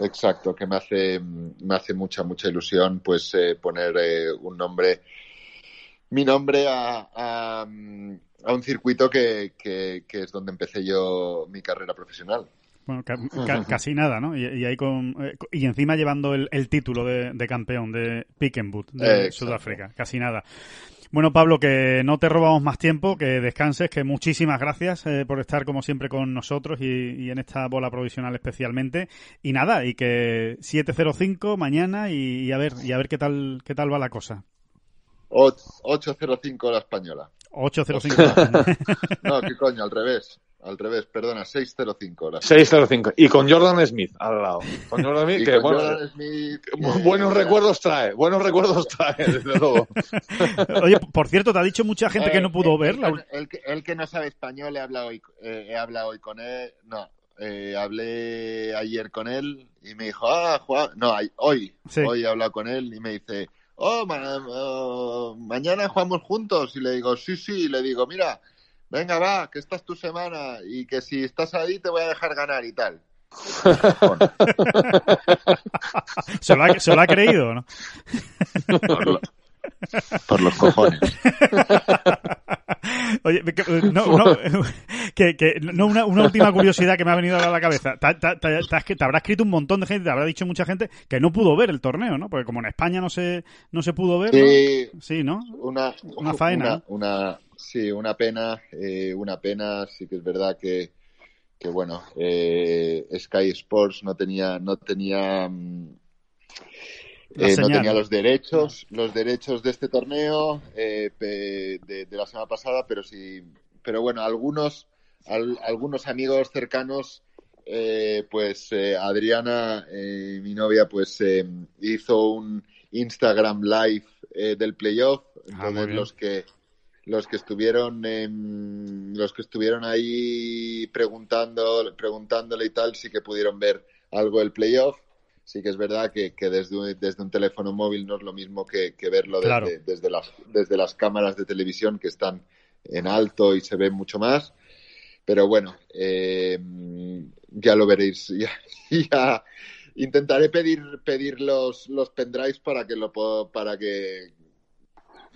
Exacto, que me hace, me hace mucha, mucha ilusión pues eh, poner eh, un nombre, mi nombre a, a, a un circuito que, que, que, es donde empecé yo mi carrera profesional. Bueno, casi nada, ¿no? Y, ahí con, eh, y encima llevando el, título de, campeón de Pick de Sudáfrica. Casi nada. Bueno, Pablo, que no te robamos más tiempo, que descanses, que muchísimas gracias eh, por estar como siempre con nosotros y, en esta bola provisional especialmente. Y nada, y que 705 mañana y, a ver y a ver qué tal qué tal va la cosa. 805 la española. 805. no, qué coño, al revés. Al revés, perdona, 605. 605. Y con Jordan Smith al lado. Con Jordan Smith, que Jordan Smith, buenos recuerdos trae, buenos recuerdos trae, desde luego. Oye, por cierto, te ha dicho mucha gente que no pudo eh, verla. El, el, que no sabe español, he hablado hoy, eh, he hablado hoy con él. No, eh, hablé ayer con él y me dijo, ah, Juan. No, hoy, hoy he hablado con él y me dice, oh, oh, mañana jugamos juntos. Y le digo, sí, sí, y le digo, mira venga, va, que esta es tu semana y que si estás ahí te voy a dejar ganar y tal. ¿Se, lo ha, ¿Se lo ha creído no? Por, los cojones. Oye, no, que, que, no una, una, última curiosidad que me ha venido a la cabeza. Te, te, habrá escrito un montón de gente, te habrá dicho mucha gente que no pudo ver el torneo, ¿no? Porque como en España no se, no se pudo ver, sí, sí ¿no? Una, una faena. una, Sí, una pena, eh, una pena. Sí que es verdad que, que bueno, eh, Sky Sports no tenía, no tenía, mm, eh, no tenía los derechos, los derechos de este torneo de, la semana pasada, pero sí, pero bueno, algunos, algunos amigos cercanos. pues Adriana, mi novia, pues hizo un Instagram live del playoff, ah, entonces los que los que estuvieron los que estuvieron ahí preguntando preguntándole y tal sí que pudieron ver algo del playoff. Sí que es verdad que, desde, desde un teléfono móvil no es lo mismo que, verlo desde, desde, las, desde las cámaras de televisión que están en alto y se ven mucho más. Pero bueno eh, ya lo veréis. Ya, intentaré pedir pedir los, los pendrives para que lo para que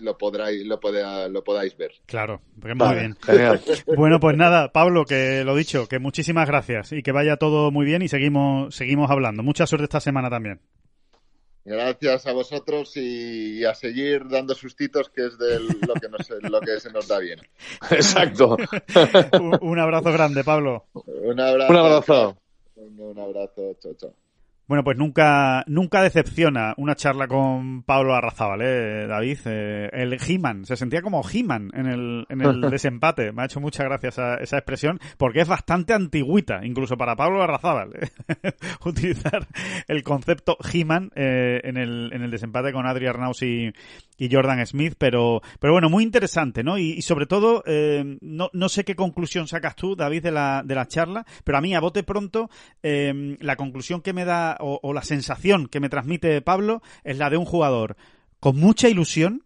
lo podráis, lo, lo podáis ver. Claro, muy bien. Bueno, pues nada, Pablo, que lo dicho, que muchísimas gracias y que vaya todo muy bien y seguimos, seguimos hablando. Mucha suerte esta semana también. Gracias a vosotros y a seguir dando sustitos, que es de lo que, nos, lo que se nos da bien. Exacto. un, abrazo grande, Pablo. Un abrazo. Un abrazo. Un abrazo. Chao, chao. Bueno, pues nunca, nunca decepciona una charla con Pablo Arrazábal, ¿eh, David? Eh, el He-Man, se sentía como He-Man en el, en el desempate. Me ha hecho mucha gracia esa, esa expresión, porque es bastante antigüita, incluso para Pablo Arrazábal, ¿eh? utilizar el concepto He-Man eh, en, el, en el desempate con Adri Arnaus y, y Jordan Smith, pero, pero bueno, muy interesante, ¿no? Y, sobre todo, eh, no, no sé qué conclusión sacas tú, David, de la, de la charla, pero a mí, a bote pronto, eh, la conclusión que me da, o, la sensación que me transmite Pablo, es la de un jugador con mucha ilusión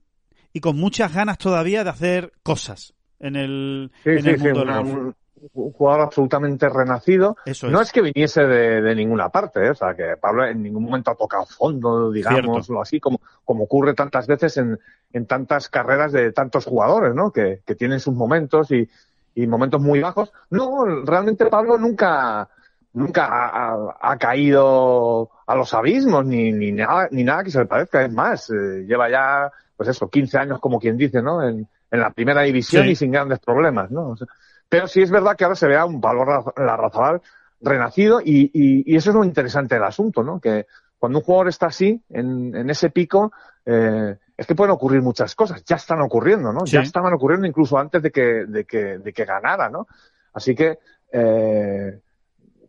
y con muchas ganas todavía de hacer cosas en el, en el mundo del un jugador absolutamente renacido. No es que viniese de, ninguna parte, ¿eh? o sea, que Pablo en ningún momento ha tocado fondo, digamos, o así, como, como ocurre tantas veces en, en tantas carreras de tantos jugadores, ¿no? Que, que tienen sus momentos y, y, momentos muy bajos. No, realmente Pablo nunca, nunca ha, caído a los abismos, ni, ni, nada, ni nada que se le parezca. Es más, eh, lleva ya, pues eso, 15 años, como quien dice, ¿no? En, en la primera división y sin grandes problemas, ¿no? O sea, pero sí es verdad que ahora se vea un valor Larrazabal renacido y, y, eso es lo interesante del asunto, ¿no? Que cuando un jugador está así, en, en ese pico, eh, es que pueden ocurrir muchas cosas. Ya están ocurriendo, ¿no? Ya estaban ocurriendo incluso antes de que, de que, de que ganara, ¿no? Así que, eh,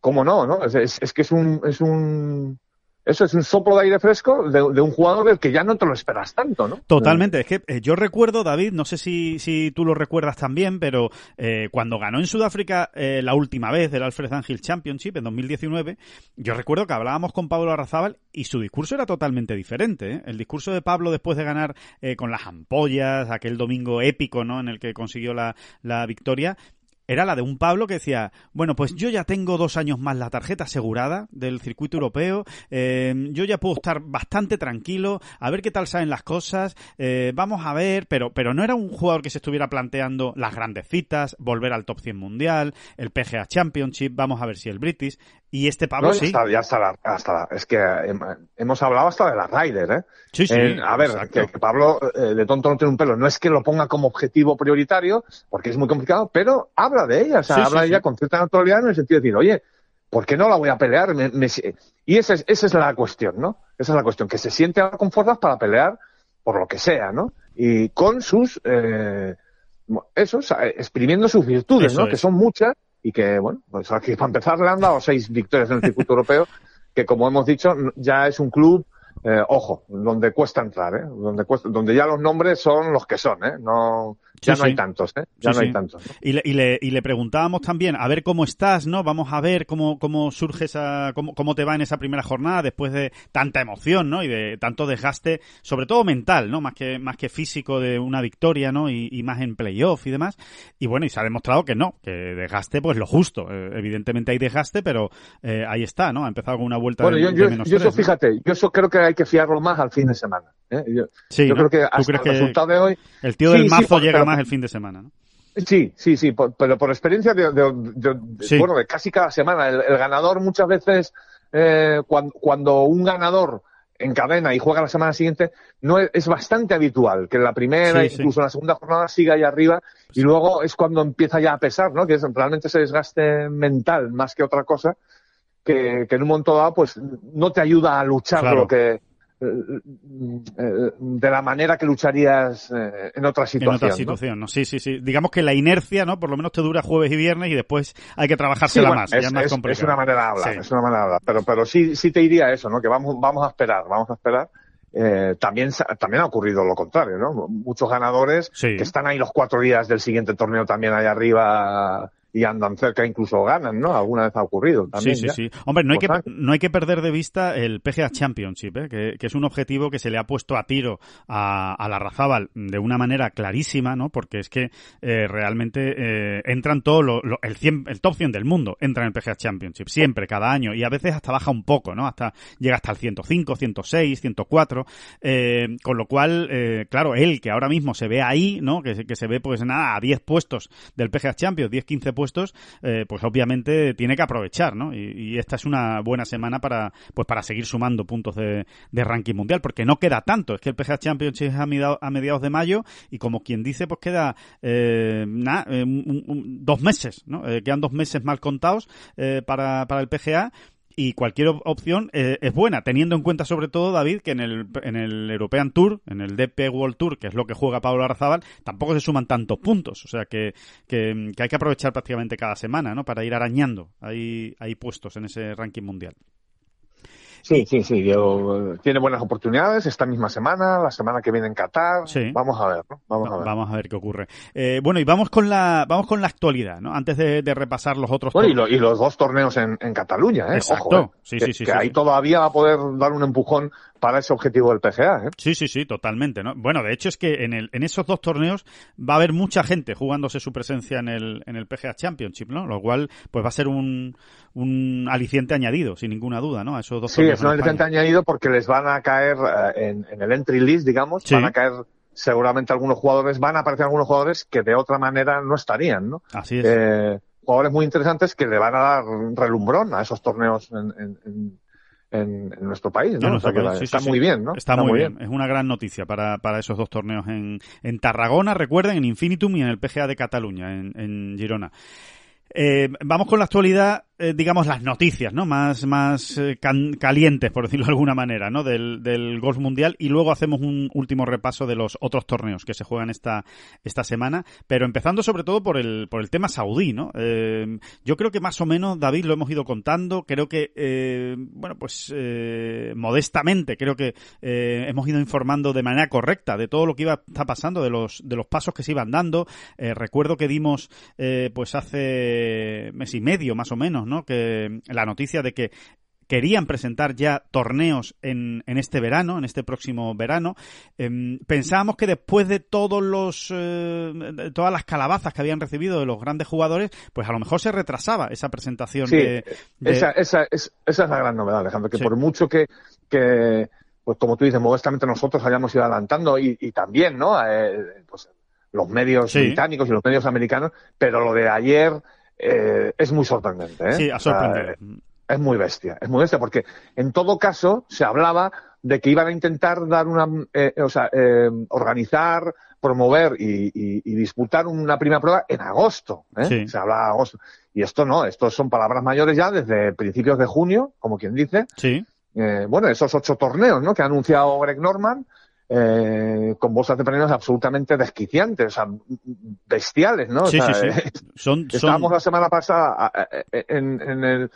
¿cómo no, no? Es, que es un, es un, eso es un soplo de aire fresco de, un jugador del que ya no te lo esperas tanto, ¿no? Totalmente. Es que eh, yo recuerdo, David, no sé si, si tú lo recuerdas también, pero eh, cuando ganó en Sudáfrica eh, la última vez del Alfred Angel Championship en 2019, yo recuerdo que hablábamos con Pablo Arrazábal y su discurso era totalmente diferente. El discurso de Pablo después de ganar con las ampollas, aquel domingo épico, ¿no? En el que consiguió la, la victoria, era la de un Pablo que decía, bueno, pues yo ya tengo dos años más la tarjeta asegurada del circuito europeo, eh, yo ya puedo estar bastante tranquilo, a ver qué tal salen las cosas, eh, vamos a ver, pero, pero no era un jugador que se estuviera planteando las grandes citas, volver al top 100 mundial, el PGA Championship, vamos a ver si el British, y este Pablo No, sí. hasta- ya hasta la, hasta la- es que hem- hemos hablado hasta de la Ryder, ¿eh? Sí, sí, Eh, a ver, que, que Pablo eh, de tonto no tiene un pelo. No es que lo ponga como objetivo prioritario, porque es muy complicado, pero habla de ella, o sea, Sí, habla sí, de ella con cierta naturalidad en el sentido de decir, oye, ¿por qué no la voy a pelear? Me- me- y esa es, esa es la cuestión, ¿no? Esa es la cuestión, que se siente ahora con fuerzas para pelear por lo que sea, ¿no? Y con sus, eh, eso, o sea, exprimiendo sus virtudes, Eso ¿no? es. Que son muchas y que, bueno, pues aquí para empezar le han dado seis victorias en el circuito europeo, que como hemos dicho, ya es un club, eh, ojo, donde cuesta entrar, ¿eh? Donde, cuesta, donde ya los nombres son los que son, ¿eh? No, ya Sí, no hay tantos, ¿eh? Ya Sí, no hay tantos. ¿no? Y le, y, le, y le preguntábamos también, a ver cómo estás, ¿no? Vamos a ver cómo, cómo surge esa, cómo, cómo te va en esa primera jornada después de tanta emoción, ¿no? Y de tanto desgaste, sobre todo mental, ¿no? Más que, más que físico de una victoria, ¿no? Y, y más en playoff y demás. Y bueno, y se ha demostrado que no, que desgaste, pues lo justo. Eh, evidentemente hay desgaste, pero eh, ahí está, ¿no? Ha empezado con una vuelta Bueno, de, yo, de yo, menos yo eso, fíjate, yo eso creo que hay que fiarlo más al fin de semana. ¿Eh? Yo, Sí, yo ¿no? creo que ¿Tú hasta el resultado de hoy, el tío del sí, mazo llega pero- más el fin de semana, ¿no? Sí, sí, sí, por- pero por experiencia de, de- bueno, de casi cada semana. El, el ganador muchas veces, eh, cuando, cuando un ganador encadena y juega la semana siguiente, no es, es bastante habitual que en la primera, Sí, sí. incluso en la segunda jornada, siga ahí arriba y luego es cuando empieza ya a pesar, ¿no? Que es realmente ese desgaste mental más que otra cosa que, que en un momento dado, pues no te ayuda a luchar Claro. lo que de la manera que lucharías eh, en otra En situación. otra ¿no? situación, ¿no? Sí, sí, sí. Digamos que la inercia, ¿no? Por lo menos te dura jueves y viernes y después hay que Sí, trabajársela bueno, más. es, ya es más es- complicado. es una manera de hablar, Sí. es una manera de hablar. Pero, pero sí, sí te diría eso, ¿no? Que vamos, vamos a esperar, vamos a esperar. Eh, también, también ha ocurrido lo contrario, ¿no? Muchos ganadores Sí. que están ahí los cuatro días del siguiente torneo también ahí arriba y andan cerca, incluso ganan, ¿no? Alguna vez ha ocurrido también. Sí, sí, ya. sí. Hombre, no hay, que, Pues, no hay que perder de vista el PGA Championship, ¿eh? que, que es un objetivo que se le ha puesto a tiro a, a la Razábal de una manera clarísima, ¿no? Porque es que eh, realmente eh, entran todos lo- lo- el, 100 el top 100 del mundo, entra en el PGA Championship, siempre, cada año, y a veces hasta baja un poco, ¿no? Hasta llega hasta el 105, 106, 104, eh, con lo cual, eh, claro, él que ahora mismo se ve ahí, ¿no? Que, se- que se ve pues nada, a 10 puestos del PGA Champions, 10, 15 puestos, eh, pues obviamente tiene que aprovechar, ¿no? Y, esta es una buena semana para, pues para seguir sumando puntos de, de ranking mundial, porque no queda tanto, es que el PGA Championship es a, mediados- de mayo y como quien dice, pues queda eh, eh, dos meses, ¿no? Eh, quedan dos meses mal contados eh, para, para el PGA y cualquier op- opción eh, es buena, teniendo en cuenta sobre todo, David, que en el, en el European Tour, en el DP World Tour, que es lo que juega Pablo Arzábal, tampoco se suman tantos puntos. O sea que, que, que hay que aprovechar prácticamente cada semana, ¿no? Para ir arañando ahí, ahí puestos en ese ranking mundial. Sí, sí, sí. Yo, tiene buenas oportunidades esta misma semana, la semana que viene en Qatar. Sí. Vamos a ver, ¿no? Vamos a ver. Vamos a ver qué ocurre. Eh, bueno, y vamos con la, vamos con la actualidad, ¿no? Antes de, de repasar los otros Bueno, y, torneos. lo- y los dos torneos en, en Cataluña, ¿eh? Exacto. Ojo, ¿eh? Sí, que, sí, sí, que sí, ahí sí. todavía va a poder dar un empujón para ese objetivo del PGA, ¿eh? Sí, sí, sí, totalmente, ¿no? Bueno, de hecho es que en, el, en esos dos torneos va a haber mucha gente jugándose su presencia en el, en el PGA Championship, ¿no? Lo cual, pues va a ser un, un aliciente añadido, sin ninguna duda, ¿no? A esos dos Sí, torneos es un aliciente añadido porque les van a caer eh, en, en el entry list, digamos, Sí. van a caer seguramente algunos jugadores, van a aparecer algunos jugadores que de otra manera no estarían, ¿no? Así es. Eh, jugadores muy interesantes que le van a dar relumbrón a esos torneos en, en- en- nuestro país, ¿no? O sea sí, está sí, muy sí. bien, ¿no? Está, muy bien. Es una gran noticia para, para esos dos torneos en, en Tarragona, recuerden, en Infinitum y en el PGA de Cataluña, en, en Girona. Eh, vamos con la actualidad, eh, digamos, las noticias, ¿no? Más, más eh, calientes, por decirlo de alguna manera, ¿no? Del, del golf mundial y luego hacemos un último repaso de los otros torneos que se juegan esta, esta semana, pero empezando sobre todo por el, por el tema saudí, ¿no? Eh, yo creo que más o menos, David, lo hemos ido contando, creo que, eh, bueno, pues, eh, modestamente, creo que eh, hemos ido informando de manera correcta de todo lo que iba a estar pasando, de los, de los pasos que se iban dando. Eh, recuerdo que dimos, eh, pues hace mes y medio más o menos, ¿no? Que la noticia de que querían presentar ya torneos en, en este verano, en este próximo verano. Em, pensábamos que después de todos los, eh, todas las calabazas que habían recibido de los grandes jugadores, pues a lo mejor se retrasaba esa presentación de, Esa, esa, es, esa es la gran novedad, Alejandro, que por mucho que, que, pues como tú dices, modestamente nosotros hayamos ido adelantando y, y también, ¿no? Eh, pues los medios británicos y los medios americanos, pero lo de ayer eh, es muy sorprendente. ¿eh? Sí, es muy bestia, es muy bestia, porque en todo caso se hablaba de que iban a intentar dar una, eh, o sea, eh, organizar, promover y, y, y, disputar una primera prueba en agosto. ¿eh? Sí. Se hablaba de agosto. Y esto no, estos son palabras mayores ya desde principios de junio, como quien dice. Sí. Bueno, esos ocho torneos, ¿no? Que ha anunciado Greg Norman, eh, con bolsas de premios absolutamente desquiciantes, o sea, bestiales, ¿no? Sí, o sea, sí, sí. eh, Son, Estábamos son... la semana pasada eh, en, en el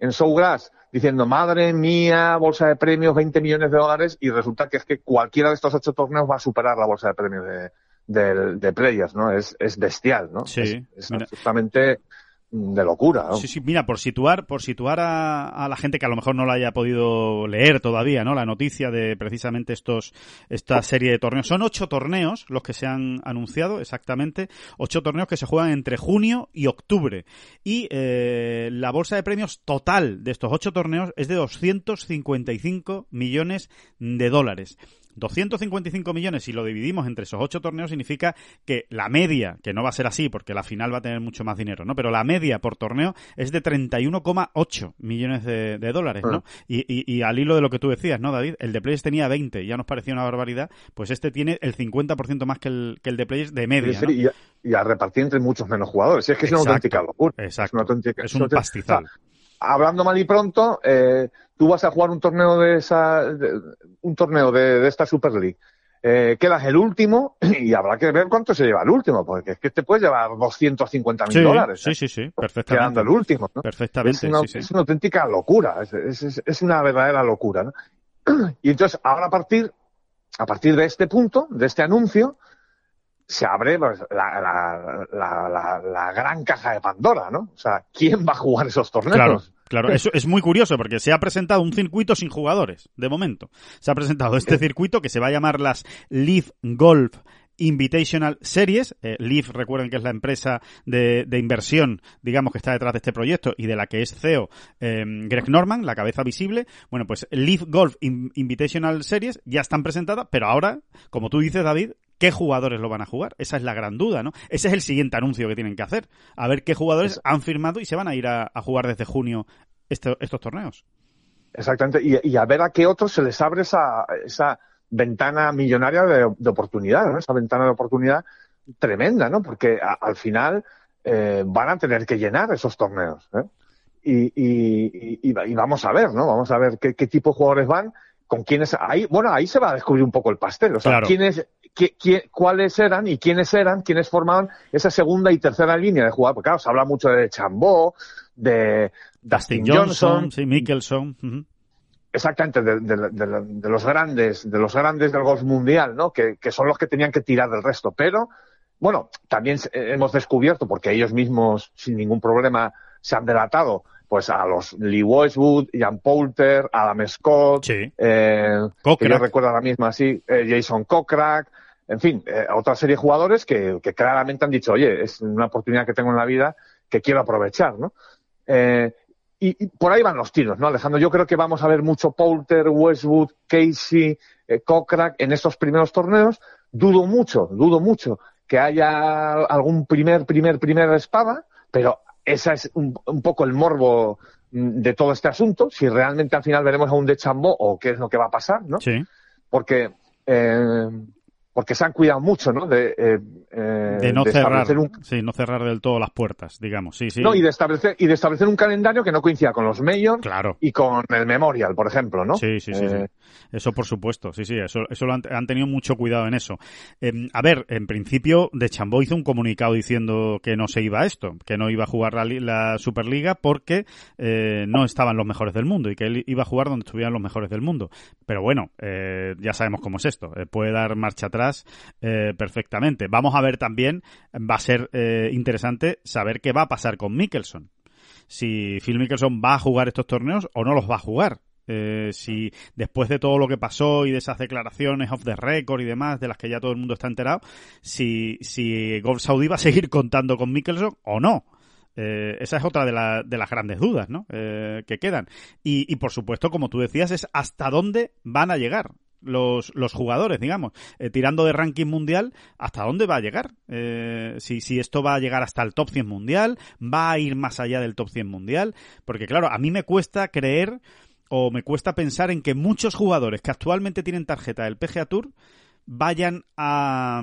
en Showgrass diciendo, madre mía, bolsa de premios, 20 millones de dólares, y resulta que es que cualquiera de estos ocho torneos va a superar la bolsa de premios de, de, de Players, ¿no? Es, es bestial, ¿no? Sí, es, es mira. De locura, ¿no? Sí, sí, mira, por situar, por situar a, a, la gente que a lo mejor no la haya podido leer todavía, ¿no? La noticia de precisamente estos, esta serie de torneos. Son ocho torneos los que se han anunciado, exactamente. Ocho torneos que se juegan entre junio y octubre. Y eh, la bolsa de premios total de estos ocho torneos es de 255 millones de dólares. 255 millones, si lo dividimos entre esos ocho torneos, significa que la media, que no va a ser así porque la final va a tener mucho más dinero, ¿no? Pero la media por torneo es de 31,8 millones de, de, dólares, ¿no? Y, y, y, al hilo de lo que tú decías, ¿no, David? El de Players tenía 20, ya nos parecía una barbaridad, pues este tiene el 50% más que el, que el de Players de media, ¿no? y, y, a repartir entre muchos menos jugadores. Es que es una auténtica locura. Exacto. Es, una auténtica, es un pastizal. O sea, hablando mal y pronto, eh, tú vas a jugar un torneo de esa, de, un torneo de, de esta Super League eh, quedas el último y habrá que ver cuánto se lleva el último, porque es que te puedes llevar 250 mil sí, dólares. Sí, ¿eh? sí, sí, perfectamente. Quedando el último, ¿no? Perfectamente. Es una, sí, sí. es una auténtica locura, es, es, es, una verdadera locura, ¿no? Y entonces, ahora a partir, a partir de este punto, de este anuncio, se abre pues, la, la, la, la, gran caja de Pandora, ¿no? O sea, ¿quién va a jugar esos torneos? Claro. Claro, eso es muy curioso porque se ha presentado un circuito sin jugadores, de momento. Se ha presentado este circuito que se va a llamar las Leaf Golf Invitational Series. Eh, Leaf, recuerden que es la empresa de, de, inversión, digamos, que está detrás de este proyecto y de la que es CEO eh, Greg Norman, la cabeza visible. Bueno, pues Leaf Golf In Invitational Series ya están presentadas, pero ahora, como tú dices, David, ¿qué jugadores lo van a jugar? Esa es la gran duda, ¿no? Ese es el siguiente anuncio que tienen que hacer. A ver qué jugadores han firmado y se van a ir a, a jugar desde junio este, estos torneos. Exactamente, y, y, a ver a qué otros se les abre esa, esa ventana millonaria de, de oportunidad, ¿no? Esa ventana de oportunidad tremenda, ¿no? Porque a, al final eh, van a tener que llenar esos torneos, ¿eh? Y, y, y, vamos a ver, ¿no? Vamos a ver qué, qué, tipo de jugadores van, con quiénes. Ahí, bueno, ahí se va a descubrir un poco el pastel, o sea, claro. quiénes, qué, qué, cuáles eran y quiénes eran, quiénes formaban esa segunda y tercera línea de jugador. Porque claro, se habla mucho de Chambó, de Dustin Johnson, Johnson sí, Mickelson. Uh -huh. Exactamente, de, de, de, de, los grandes, de los grandes del golf mundial, ¿no? Que, que, son los que tenían que tirar del resto. Pero, bueno, también hemos descubierto, porque ellos mismos, sin ningún problema, se han delatado, pues a los Lee Westwood, Ian Poulter, Adam Scott, sí. eh, que yo recuerdo ahora mismo así, eh, Jason Kokrak, en fin, eh, otra serie de jugadores que, que claramente han dicho, oye, es una oportunidad que tengo en la vida que quiero aprovechar, ¿no? Eh, y, y, por ahí van los tiros, ¿no, Alejandro? Yo creo que vamos a ver mucho Poulter, Westwood, Casey, Kokrak en estos primeros torneos. Dudo mucho, dudo mucho que haya algún primer, primer, primer espada, pero esa es un, un, poco el morbo de todo este asunto. Si realmente al final veremos a un de Chambó o qué es lo que va a pasar, ¿no? Sí. Porque eh, porque se han cuidado mucho, ¿no? De, eh, eh, de no de cerrar, un... sí, no cerrar del todo las puertas, digamos, sí, sí. No, y de establecer y de establecer un calendario que no coincida con los Majors claro. y con el Memorial, por ejemplo, ¿no? Sí, sí, sí, eh... sí. Eso por supuesto, sí, sí, eso, eso lo han, han tenido mucho cuidado en eso. Eh, a ver, en principio, de Chambó hizo un comunicado diciendo que no se iba a esto, que no iba a jugar la, la Superliga porque eh, no estaban los mejores del mundo y que él iba a jugar donde estuvieran los mejores del mundo. Pero bueno, eh, ya sabemos cómo es esto, puede dar marcha atrás eh, perfectamente. Vamos a ver también, va a ser eh, interesante saber qué va a pasar con Mickelson. si Phil Mickelson va a jugar estos torneos o no los va a jugar. Eh, si después de todo lo que pasó y de esas declaraciones off the record y demás, de las que ya todo el mundo está enterado, si, si Golf Saudi va a seguir contando con Mickelson o no. Esa es otra de, de, las grandes dudas ¿no? Que quedan. Y, y, por supuesto, como tú decías, es hasta dónde van a llegar los, los jugadores, digamos, eh, tirando de ranking mundial, ¿hasta dónde va a llegar? Eh, si, si esto va a llegar hasta el top 100 mundial, va a ir más allá del top 100 mundial, porque claro, a mí me cuesta creer o me cuesta pensar en que muchos jugadores que actualmente tienen tarjeta del PGA Tour vayan a,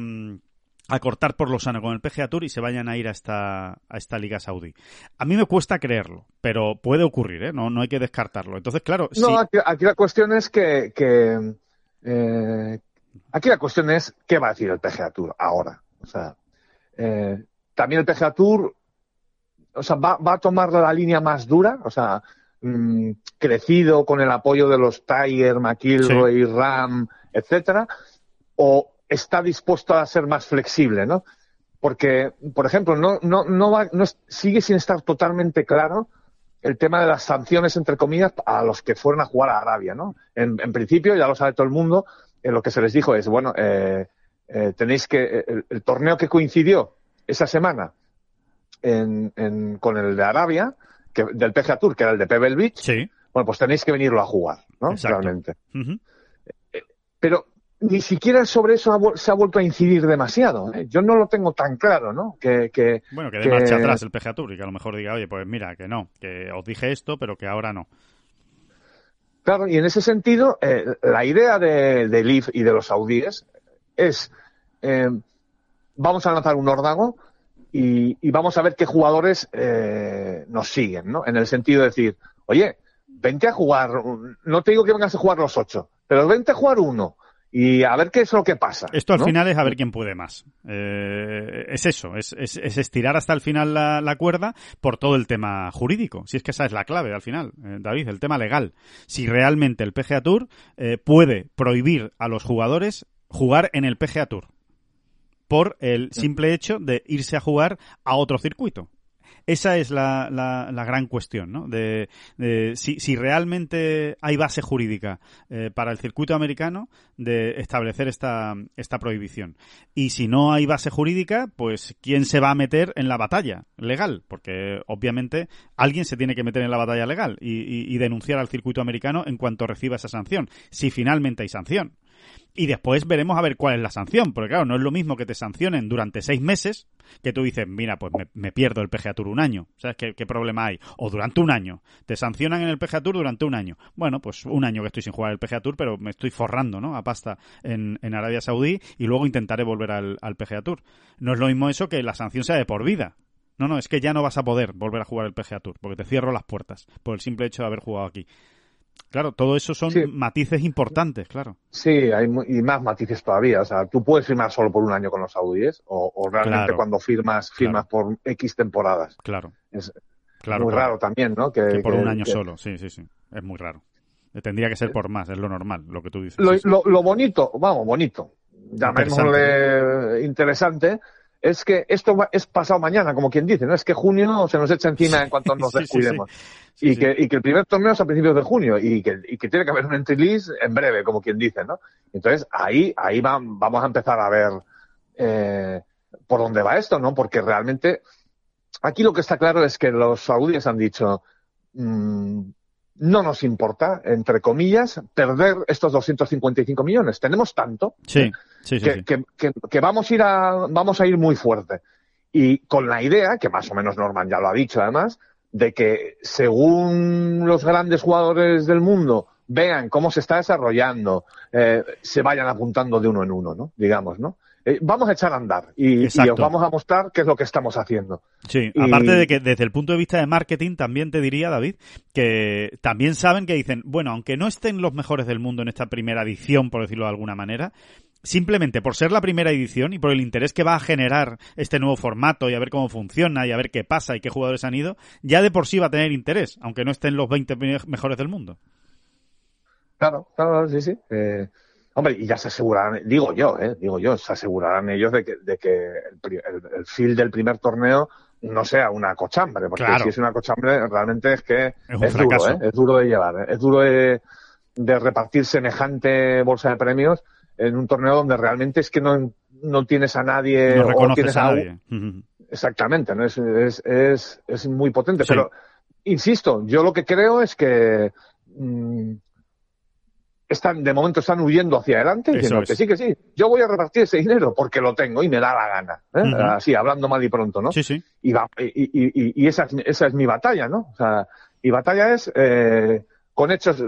a cortar por lo sano con el PGA Tour y se vayan a ir a esta, a esta liga saudí. A mí me cuesta creerlo, pero puede ocurrir, ¿eh? No, no hay que descartarlo. Entonces, claro... No, aquí, aquí, la cuestión es que, que eh, aquí la cuestión es qué va a decir el PGA Tour ahora. O sea, eh, también el PGA Tour, o sea, va, va, a tomar la línea más dura, o sea, mmm, crecido con el apoyo de los Tiger, McIlroy, sí. Ram, etcétera, o está dispuesto a ser más flexible, ¿no? Porque, por ejemplo, no, no, no, va, no sigue sin estar totalmente claro el tema de las sanciones, entre comillas, a los que fueron a jugar a Arabia, ¿no? En, en principio, ya lo sabe todo el mundo, eh, lo que se les dijo es, bueno, eh, eh, tenéis que, el, el, torneo que coincidió esa semana en, en, con el de Arabia, que, del PGA Tour, que era el de Pebble Beach, sí. bueno, pues tenéis que venirlo a jugar, ¿no? Exacto. Realmente. Uh -huh. Pero ni siquiera sobre eso ha, se ha vuelto a incidir demasiado. ¿eh? Yo no lo tengo tan claro, ¿no? Que, que bueno, que de que... marcha atrás el PGA Tour y que a lo mejor diga, oye, pues mira, que no, que os dije esto, pero que ahora no. Claro, y en ese sentido, eh, la idea de, de Leaf y de los saudíes es, eh, vamos a lanzar un órdago y, y, vamos a ver qué jugadores eh, nos siguen, ¿no? En el sentido de decir, oye, vente a jugar, no te digo que vengas a jugar los ocho, pero vente a jugar uno y a ver qué es lo que pasa. Esto al ¿no? final es a ver quién puede más. Eh, es eso, es, es, es, estirar hasta el final la, la, cuerda por todo el tema jurídico. Si es que esa es la clave al final, eh, David, el tema legal. Si realmente el PGA Tour eh, puede prohibir a los jugadores jugar en el PGA Tour por el simple hecho de irse a jugar a otro circuito. Esa es la, la, gran cuestión, ¿no? De, si, si, realmente hay base jurídica eh, para el circuito americano de establecer esta, esta prohibición. Y si no hay base jurídica, pues ¿quién se va a meter en la batalla legal? Porque obviamente alguien se tiene que meter en la batalla legal y, y denunciar al circuito americano en cuanto reciba esa sanción, si finalmente hay sanción. Y después veremos a ver cuál es la sanción, porque claro, no es lo mismo que te sancionen durante seis meses, que tú dices, mira, pues me, pierdo el PGA Tour un año, ¿sabes qué, qué, problema hay? O durante un año, te sancionan en el PGA Tour durante un año. Bueno, pues un año que estoy sin jugar el PGA Tour, pero me estoy forrando, ¿no? A pasta en, en Arabia Saudí y luego intentaré volver al, al PGA Tour. No es lo mismo eso que la sanción sea de por vida. No, no, es que ya no vas a poder volver a jugar el PGA Tour, porque te cierro las puertas por el simple hecho de haber jugado aquí. Claro, todo eso son sí. matices importantes, claro. Sí, hay y más matices todavía. O sea, tú puedes firmar solo por un año con los saudíes o, o realmente claro. cuando firmas, firmas claro. por X temporadas. Claro. Es claro, muy raro también, ¿no? Que, que por que, un año solo, sí, sí, sí. Es muy raro. Tendría que ser por más, es lo normal, lo que tú dices. Lo, sí, sí. lo, lo bonito, vamos, bonito, llamémosle interesante. interesante, es que esto es pasado mañana, como quien dice, ¿no? Es que junio se nos echa encima en cuanto nos descuidemos. Sí, y, que, y que el primer torneo es a principios de junio y que, y que tiene que haber un entry list en breve, como quien dice, ¿no? Entonces, ahí, ahí va, vamos a empezar a ver eh, por dónde va esto, ¿no? Porque realmente, aquí lo que está claro es que los saudíes han dicho, mmm, no nos importa, entre comillas, perder estos 255 millones. Tenemos tanto sí, sí, sí, que, que, que, que, vamos a ir a, vamos a ir muy fuerte. Y con la idea, que más o menos Norman ya lo ha dicho además, de que según los grandes jugadores del mundo vean cómo se está desarrollando, eh, se vayan apuntando de uno en uno, ¿no? Digamos, ¿no? Eh, vamos a echar a andar y, y, os vamos a mostrar qué es lo que estamos haciendo. Sí, y... aparte de que desde el punto de vista de marketing también te diría, David, que también saben que dicen, bueno, aunque no estén los mejores del mundo en esta primera edición, por decirlo de alguna manera, simplemente por ser la primera edición y por el interés que va a generar este nuevo formato y a ver cómo funciona y a ver qué pasa y qué jugadores han ido, ya de por sí va a tener interés, aunque no estén los 20 mejores del mundo. Claro, claro, sí, sí. Eh, hombre, y ya se asegurarán, digo yo, eh, digo yo, se asegurarán ellos de que, de que el, el, el field del primer torneo no sea una cochambre, porque Claro. si es una cochambre realmente es que Es duro. ¿eh? es duro de llevar, ¿eh? es duro de, de repartir semejante bolsa de premios en un torneo donde realmente es que no, no tienes a nadie no o reconoces tienes a a, nadie. Ujú. Exactamente, ¿no? es, es, es, es muy potente. Sí. Pero, insisto, yo lo que creo es que mm, están, de momento están huyendo hacia adelante, diciendo es. que sí, que sí, yo voy a repartir ese dinero porque lo tengo y me da la gana. ¿eh? Así, hablando mal y pronto, ¿no? Sí, sí. Y, va- y, y- y- y esa, es, esa es mi batalla, ¿no? O sea, mi batalla es eh, con hechos,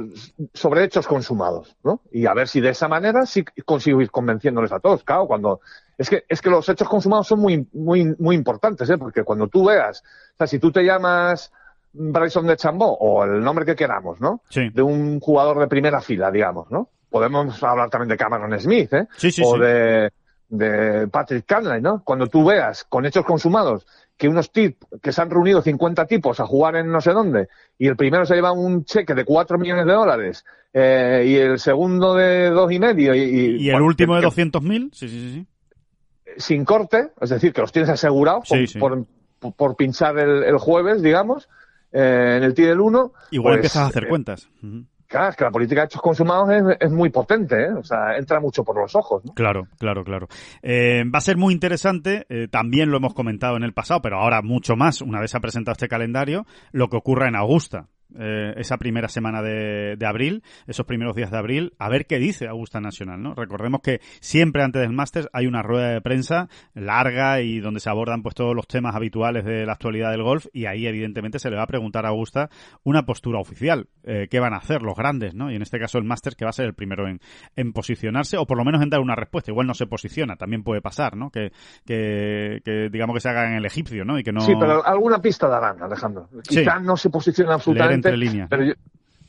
sobre hechos consumados, ¿no? Y a ver si de esa manera sí consigo ir convenciéndoles a todos. Claro, cuando es que es que los hechos consumados son muy muy muy importantes, ¿eh? Porque cuando tú veas, o sea, si tú te llamas Bryson de Chambó o el nombre que queramos, ¿no? Sí. De un jugador de primera fila, digamos, ¿no? Podemos hablar también de Cameron Smith, ¿eh? Sí, sí, o sí. de, de Patrick Cantley, ¿no? Cuando tú veas con hechos consumados que unos tipos, que se han reunido 50 tipos a jugar en no sé dónde, y el primero se lleva un cheque de 4 millones de dólares, eh, y el segundo de dos y medio, y, y- Y el bueno, último de que- 200.000, sí, sí, sí, sí. sin corte, es decir, que los tienes asegurados Sí, por, sí. por, por pinchar el, el jueves, digamos, eh, en el TI del 1. Igual pues, empiezas a hacer eh, cuentas. Claro, es que la política de hechos consumados es, es muy potente, ¿eh? O sea, entra mucho por los ojos, ¿no? Claro, claro, claro. Eh, va a ser muy interesante, eh, también lo hemos comentado en el pasado, pero ahora mucho más, una vez se ha presentado este calendario, lo que ocurra en Augusta. Eh, esa primera semana de, de abril, esos primeros días de abril, a ver qué dice Augusta Nacional, ¿no? Recordemos que siempre antes del Masters hay una rueda de prensa larga y donde se abordan pues todos los temas habituales de la actualidad del golf y ahí evidentemente se le va a preguntar a Augusta una postura oficial, eh, qué van a hacer los grandes, ¿no? Y en este caso el Masters que va a ser el primero en, en posicionarse o por lo menos en dar una respuesta. Igual no se posiciona, también puede pasar, ¿no? Que, que, que digamos que se haga en el egipcio, ¿no? Y que no... Sí, pero alguna pista darán, Alejandro. Sí. Quizá no se posiciona absolutamente, entre líneas. pero yo,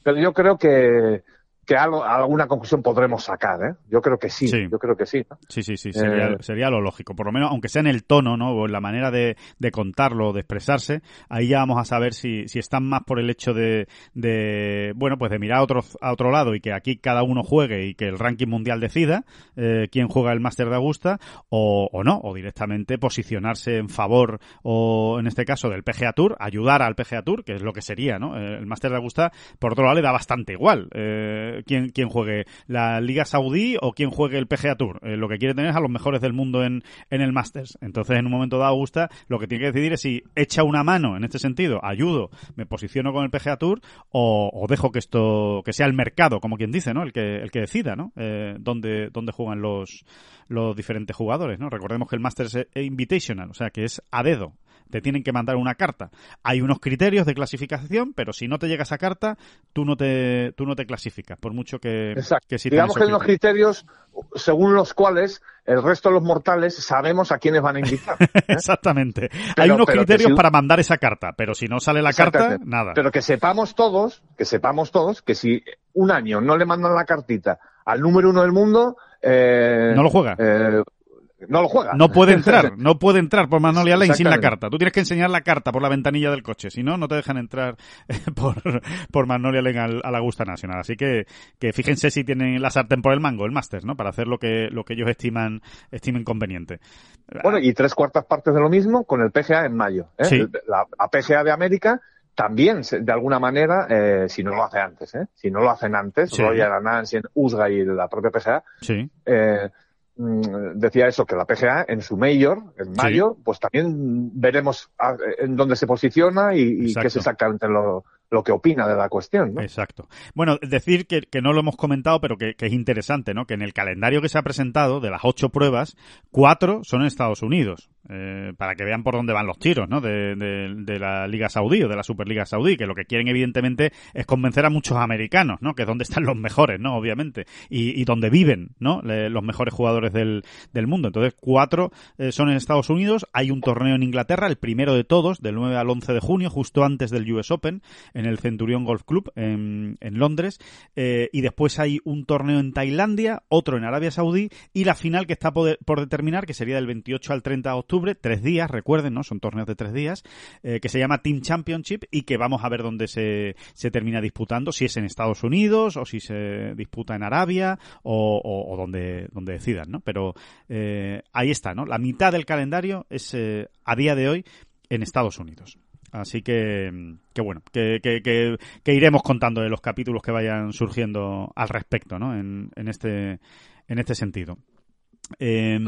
pero yo creo que, que algo, alguna conclusión podremos sacar, ¿eh? Yo creo que sí, Sí. yo creo que sí. ¿no? Sí, sí, sí, sería, Eh, sería lo lógico. Por lo menos, aunque sea en el tono, ¿no? O en la manera de, de contarlo, de expresarse, ahí ya vamos a saber si, si están más por el hecho de, de bueno, pues de mirar a otro, a otro lado y que aquí cada uno juegue y que el ranking mundial decida eh, quién juega el Máster de Augusta o, o no, o directamente posicionarse en favor o en este caso del PGA Tour, ayudar al PGA Tour, que es lo que sería, ¿no? El Máster de Augusta, por otro lado, le da bastante igual eh, quién, quién juegue la Liga Saudí o quién juegue el PGA Tour. Eh, lo que quiere tener es a los mejores del mundo en, en el Masters. Entonces, en un momento dado, Augusta, lo que tiene que decidir es si echa una mano en este sentido, ayudo, me posiciono con el PGA Tour o, o dejo que esto, que sea el mercado, como quien dice, ¿no? El que, el que decida, ¿no? Eh, dónde, dónde juegan los, los diferentes jugadores, ¿no? Recordemos que el Masters es Invitational, o sea, que es a dedo. Te tienen que mandar una carta. Hay unos criterios de clasificación, pero si no te llega esa carta, tú no te, tú no te clasificas, por mucho que, Exacto. que sí Digamos que hay unos criterios. según los cuales el resto de los mortales sabemos a quiénes van a invitar. ¿eh? Exactamente. Pero- Hay unos criterios si- para mandar esa carta, pero si no sale la carta, nada. Pero que sepamos todos, que sepamos todos, que si un año no le mandan la cartita al número uno del mundo, eh, No lo juega. eh, no lo juega. No puede entrar, no puede entrar por Magnolia Lane sin la carta. Tú tienes que enseñar la carta por la ventanilla del coche, si no, no te dejan entrar por, por Magnolia Lane al, a la Augusta Nacional. Así que, que fíjense si tienen la sartén por el mango, el máster, ¿no? Para hacer lo que, lo que ellos estiman, estimen conveniente. Bueno, y tres cuartas partes de lo mismo con el PGA en mayo. ¿eh? Sí. El- La, la PGA de América también, de alguna manera, eh, si no lo hace antes, ¿eh? si no lo hacen antes, Sí. Royal Anans, USGA y la propia PGA, Sí, eh, decía eso, que la PGA en su mayor, en mayo, pues también veremos a- en dónde se posiciona y, y qué es exactamente lo, lo que opina de la cuestión. ¿no? Exacto. Bueno, decir que, que no lo hemos comentado, pero que, que es interesante, ¿no? Que en el calendario que se ha presentado, de las ocho pruebas, cuatro son en Estados Unidos. Eh, para que vean por dónde van los tiros, ¿no? De, la Liga Saudí o de la Superliga Saudí, que lo que quieren evidentemente es convencer a muchos americanos, ¿no? Que es donde están los mejores, ¿no? Obviamente. Y, y donde viven, ¿no? Le- los mejores jugadores del, del mundo. Entonces, cuatro eh, son en Estados Unidos. Hay un torneo en Inglaterra, el primero de todos, del 9 al 11 de junio, justo antes del US Open, en el Centurion Golf Club en, en Londres. Eh, y después hay un torneo en Tailandia, otro en Arabia Saudí y la final que está por, por determinar, que sería del 28 al 30 de octubre, tres días, recuerden, ¿no? Son torneos de tres días, eh, que se llama Team Championship y que vamos a ver dónde se, se termina disputando, si es en Estados Unidos o si se disputa en Arabia o, o- o donde, donde decidan, ¿no? Pero eh, ahí está, ¿no? La mitad del calendario es eh, a día de hoy en Estados Unidos. Así que, que bueno, que, que, que, iremos contando de los capítulos que vayan surgiendo al respecto, ¿no? En, en este, en este sentido. Eh,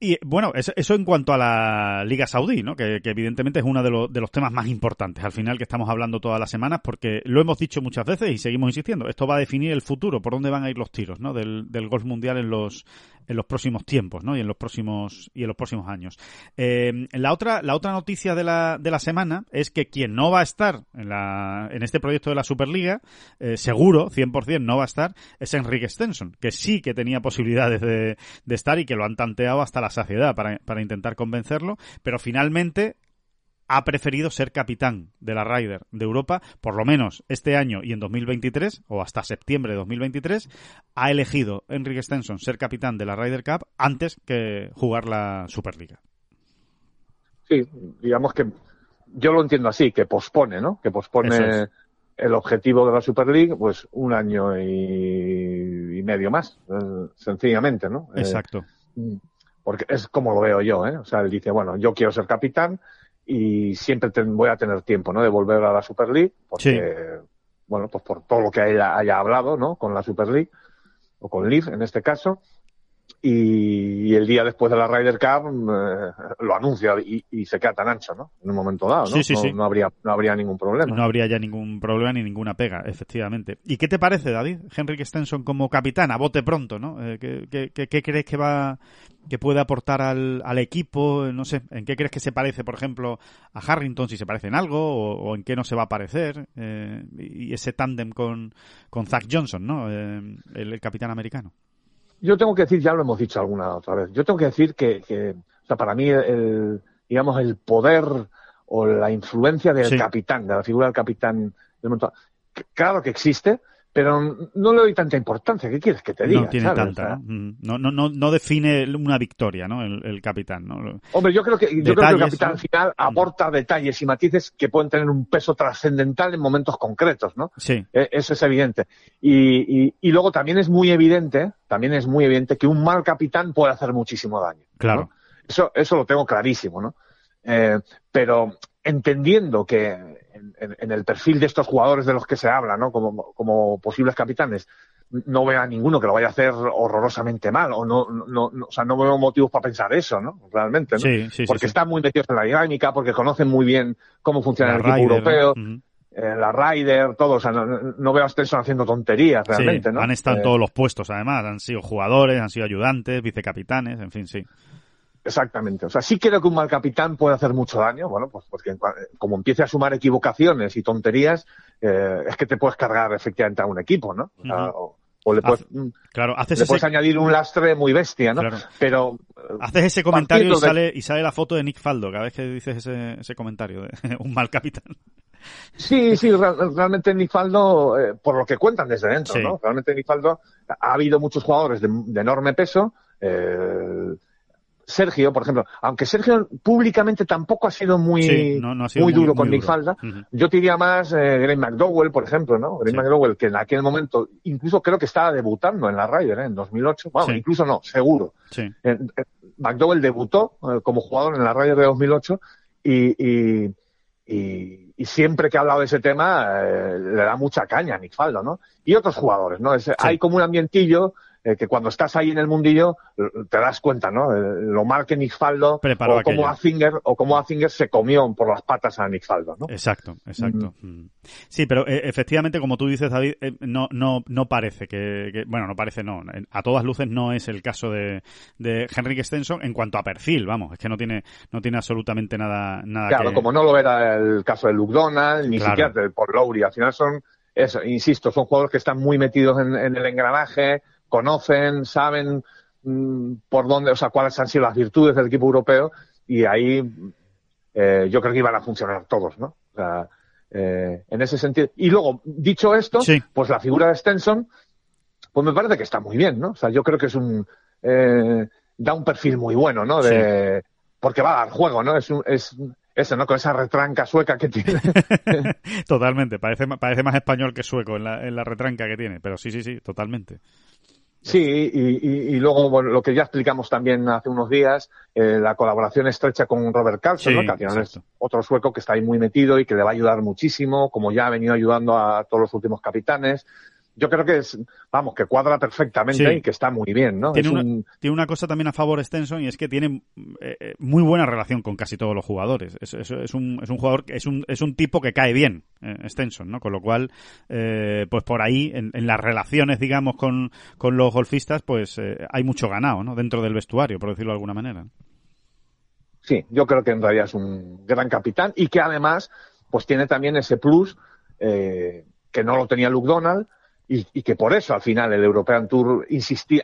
y bueno, eso, en cuanto a la Liga Saudí, ¿no? Que, evidentemente es uno de, los, de los temas más importantes al final que estamos hablando todas las semanas, porque lo hemos dicho muchas veces y seguimos insistiendo. Esto va a definir el futuro, por dónde van a ir los tiros, ¿no? Del, del golf mundial en los, en los próximos tiempos, ¿no? Y en los próximos y en los próximos años. Eh, la otra la otra noticia de la, de la semana es que quien no va a estar en la en este proyecto de la Superliga, eh, seguro 100% no va a estar es Enrique Stenson, que sí que tenía posibilidades de, de estar y que lo han tanteado hasta la saciedad para, para intentar convencerlo, pero finalmente ha preferido ser capitán de la Ryder de Europa, por lo menos este año y en 2023, o hasta septiembre de 2023, ha elegido Enrique Stenson ser capitán de la Ryder Cup antes que jugar la Superliga. Sí, digamos que yo lo entiendo así, que pospone, ¿no? Que pospone el objetivo de la Super League, pues un año y, medio más, eh, sencillamente, ¿no? Eh, Exacto. Porque es como lo veo yo, ¿eh? O sea, él dice, bueno, yo quiero ser capitán, y siempre voy a tener tiempo, ¿no? De volver a la Super League, porque, bueno, pues por todo lo que haya, haya hablado, ¿no? Con la Super League, o con Leaf en este caso, y, el día después de la Ryder Cup eh, lo anuncia y, se queda tan ancho, ¿no? En un momento dado, ¿no? Sí, sí, no, no, habría, no habría ningún problema. No habría ya ningún problema ni ninguna pega, efectivamente. ¿Y qué te parece, David? Henrik Stenson como capitán, a bote pronto, ¿no? Eh, ¿qué, qué, crees que va que puede aportar al, al, equipo? No sé, ¿en qué crees que se parece, por ejemplo, a Harrington, si se parece en algo, o, en qué no se va a parecer? Eh, y ese tándem con, con Zach Johnson, ¿no? el capitán americano yo tengo que decir, ya lo hemos dicho alguna otra vez, yo tengo que decir que, que o sea, para mí el, digamos, el poder o la influencia del capitán, de la figura del capitán del claro que existe, pero no le doy tanta importancia. ¿Qué quieres que te diga? No tiene tanta, mm, ¿no? ¿no? No, no, define una victoria, ¿no? El, capitán, ¿no? Hombre, yo creo que, yo creo que el capitán al final mm. aporta detalles y matices que pueden tener un peso trascendental en momentos concretos, ¿no? Sí. E, eso es evidente. Y, y, y, luego también es muy evidente, también es muy evidente que un mal capitán puede hacer muchísimo daño. Claro. Eso, eso lo tengo clarísimo, ¿no? Eh, pero entendiendo que en, el perfil de estos jugadores de los que se habla, ¿no? Como, como posibles capitanes, no veo a ninguno que lo vaya a hacer horrorosamente mal, o no, no, no o sea, no veo motivos para pensar eso, ¿no? Realmente, ¿no? Sí, sí, porque están muy metidos en la dinámica, porque conocen muy bien cómo funciona el equipo europeo. Eh, la Ryder, todo, o sea, no, veo a Stenson haciendo tonterías realmente, ¿no? Han estado en eh, todos los puestos, además, han sido jugadores, han sido ayudantes, vicecapitanes, en fin, sí. Exactamente. O sea, sí creo que un mal capitán puede hacer mucho daño. Bueno, pues porque como empiece a sumar equivocaciones y tonterías, eh, es que te puedes cargar efectivamente a un equipo, ¿no? O, le puedes, mm, claro, haces le puedes añadir un lastre muy bestia, ¿no? Pero haces ese comentario y sale y sale la foto de Nick Faldo cada vez que dices ese, ese comentario de un mal capitán. Sí, sí, realmente Nick Faldo, eh, por lo que cuentan desde dentro, ¿no? Realmente Nick Faldo ha habido muchos jugadores de, de enorme peso. Eh, Sergio, por ejemplo, aunque Sergio públicamente tampoco ha sido muy, muy, duro con Nick Falda, yo diría más eh, Greg McDowell, por ejemplo, ¿no? Greg McDowell, que en aquel momento, incluso creo que estaba debutando en la Ryder, ¿eh? En 2008. Bueno, incluso no, seguro. McDowell debutó eh, como jugador en la Ryder de 2008 y, y, y, siempre que ha hablado de ese tema eh, le da mucha caña a Nick Faldo, ¿no? Y otros jugadores, ¿no? Hay como un ambientillo eh, que cuando estás ahí en el mundillo te das cuenta, ¿no? Eh, lo mal que Nick Faldo o como Azinger o como Azinger se comió por las patas a Nick Faldo, ¿no? Exacto, exacto. Mm. Sí, pero eh, efectivamente, como tú dices, David, no, no, no parece que, bueno, no parece, no, a todas luces no es el caso de, de Henrik Stenson en cuanto a perfil, vamos, es que no tiene, no tiene absolutamente nada, nada claro, como no lo era el caso de Luke Donald, ni siquiera de Paul Lowry, al final son, eso, insisto, son jugadores que están muy metidos en el engranaje, conocen, saben mm, por dónde, o sea, cuáles han sido las virtudes del equipo europeo y ahí eh, yo creo que iban a funcionar todos, ¿no? O sea, eh, en ese sentido. Y luego, dicho esto, pues la figura de Stenson, pues me parece que está muy bien, ¿no? O sea, yo creo que es un, eh, da un perfil muy bueno, ¿no? De, porque va a dar juego, ¿no? Es, un, es eso, ¿no? Con esa retranca sueca que tiene. totalmente, parece, parece más español que sueco en la, en la retranca que tiene, pero sí, sí, sí, totalmente. Sí, y, y, luego bueno, lo que ya explicamos también hace unos días, eh, la colaboración estrecha con Robert Carlson, ¿no? que al final es otro sueco que está ahí muy metido y que le va a ayudar muchísimo, como ya ha venido ayudando a todos los últimos capitanes yo creo que es, vamos, que cuadra perfectamente y que está muy bien, ¿no? Tiene, una, tiene una cosa también a favor Stenson y es que tiene eh, eh, muy buena relación con casi todos los jugadores. Es, es, un, es un jugador, es un, es un tipo que cae bien, eh, Stenson, ¿no? Con lo cual, eh, pues por ahí, en, las relaciones, digamos, con, con los golfistas, pues hay mucho ganado, ¿no? Dentro del vestuario, por decirlo de alguna manera. Sí, yo creo que en realidad es un gran capitán y que además, pues tiene también ese plus que no lo tenía Luke Donald, y, que por eso al final el European Tour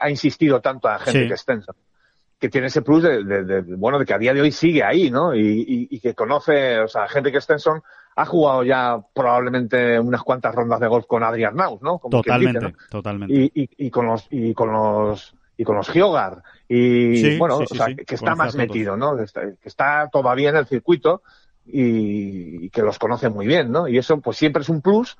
ha insistido tanto a Henrik Stenson que tiene ese plus de, bueno de que a día de hoy sigue ahí no y, que conoce o sea Henrik Stenson ha jugado ya probablemente unas cuantas rondas de golf con Adrian Naus no totalmente totalmente. Y, con los y con los y con los Giogar y bueno o sea, que está más metido no que está todavía en el circuito y, que los conoce muy bien no y eso pues siempre es un plus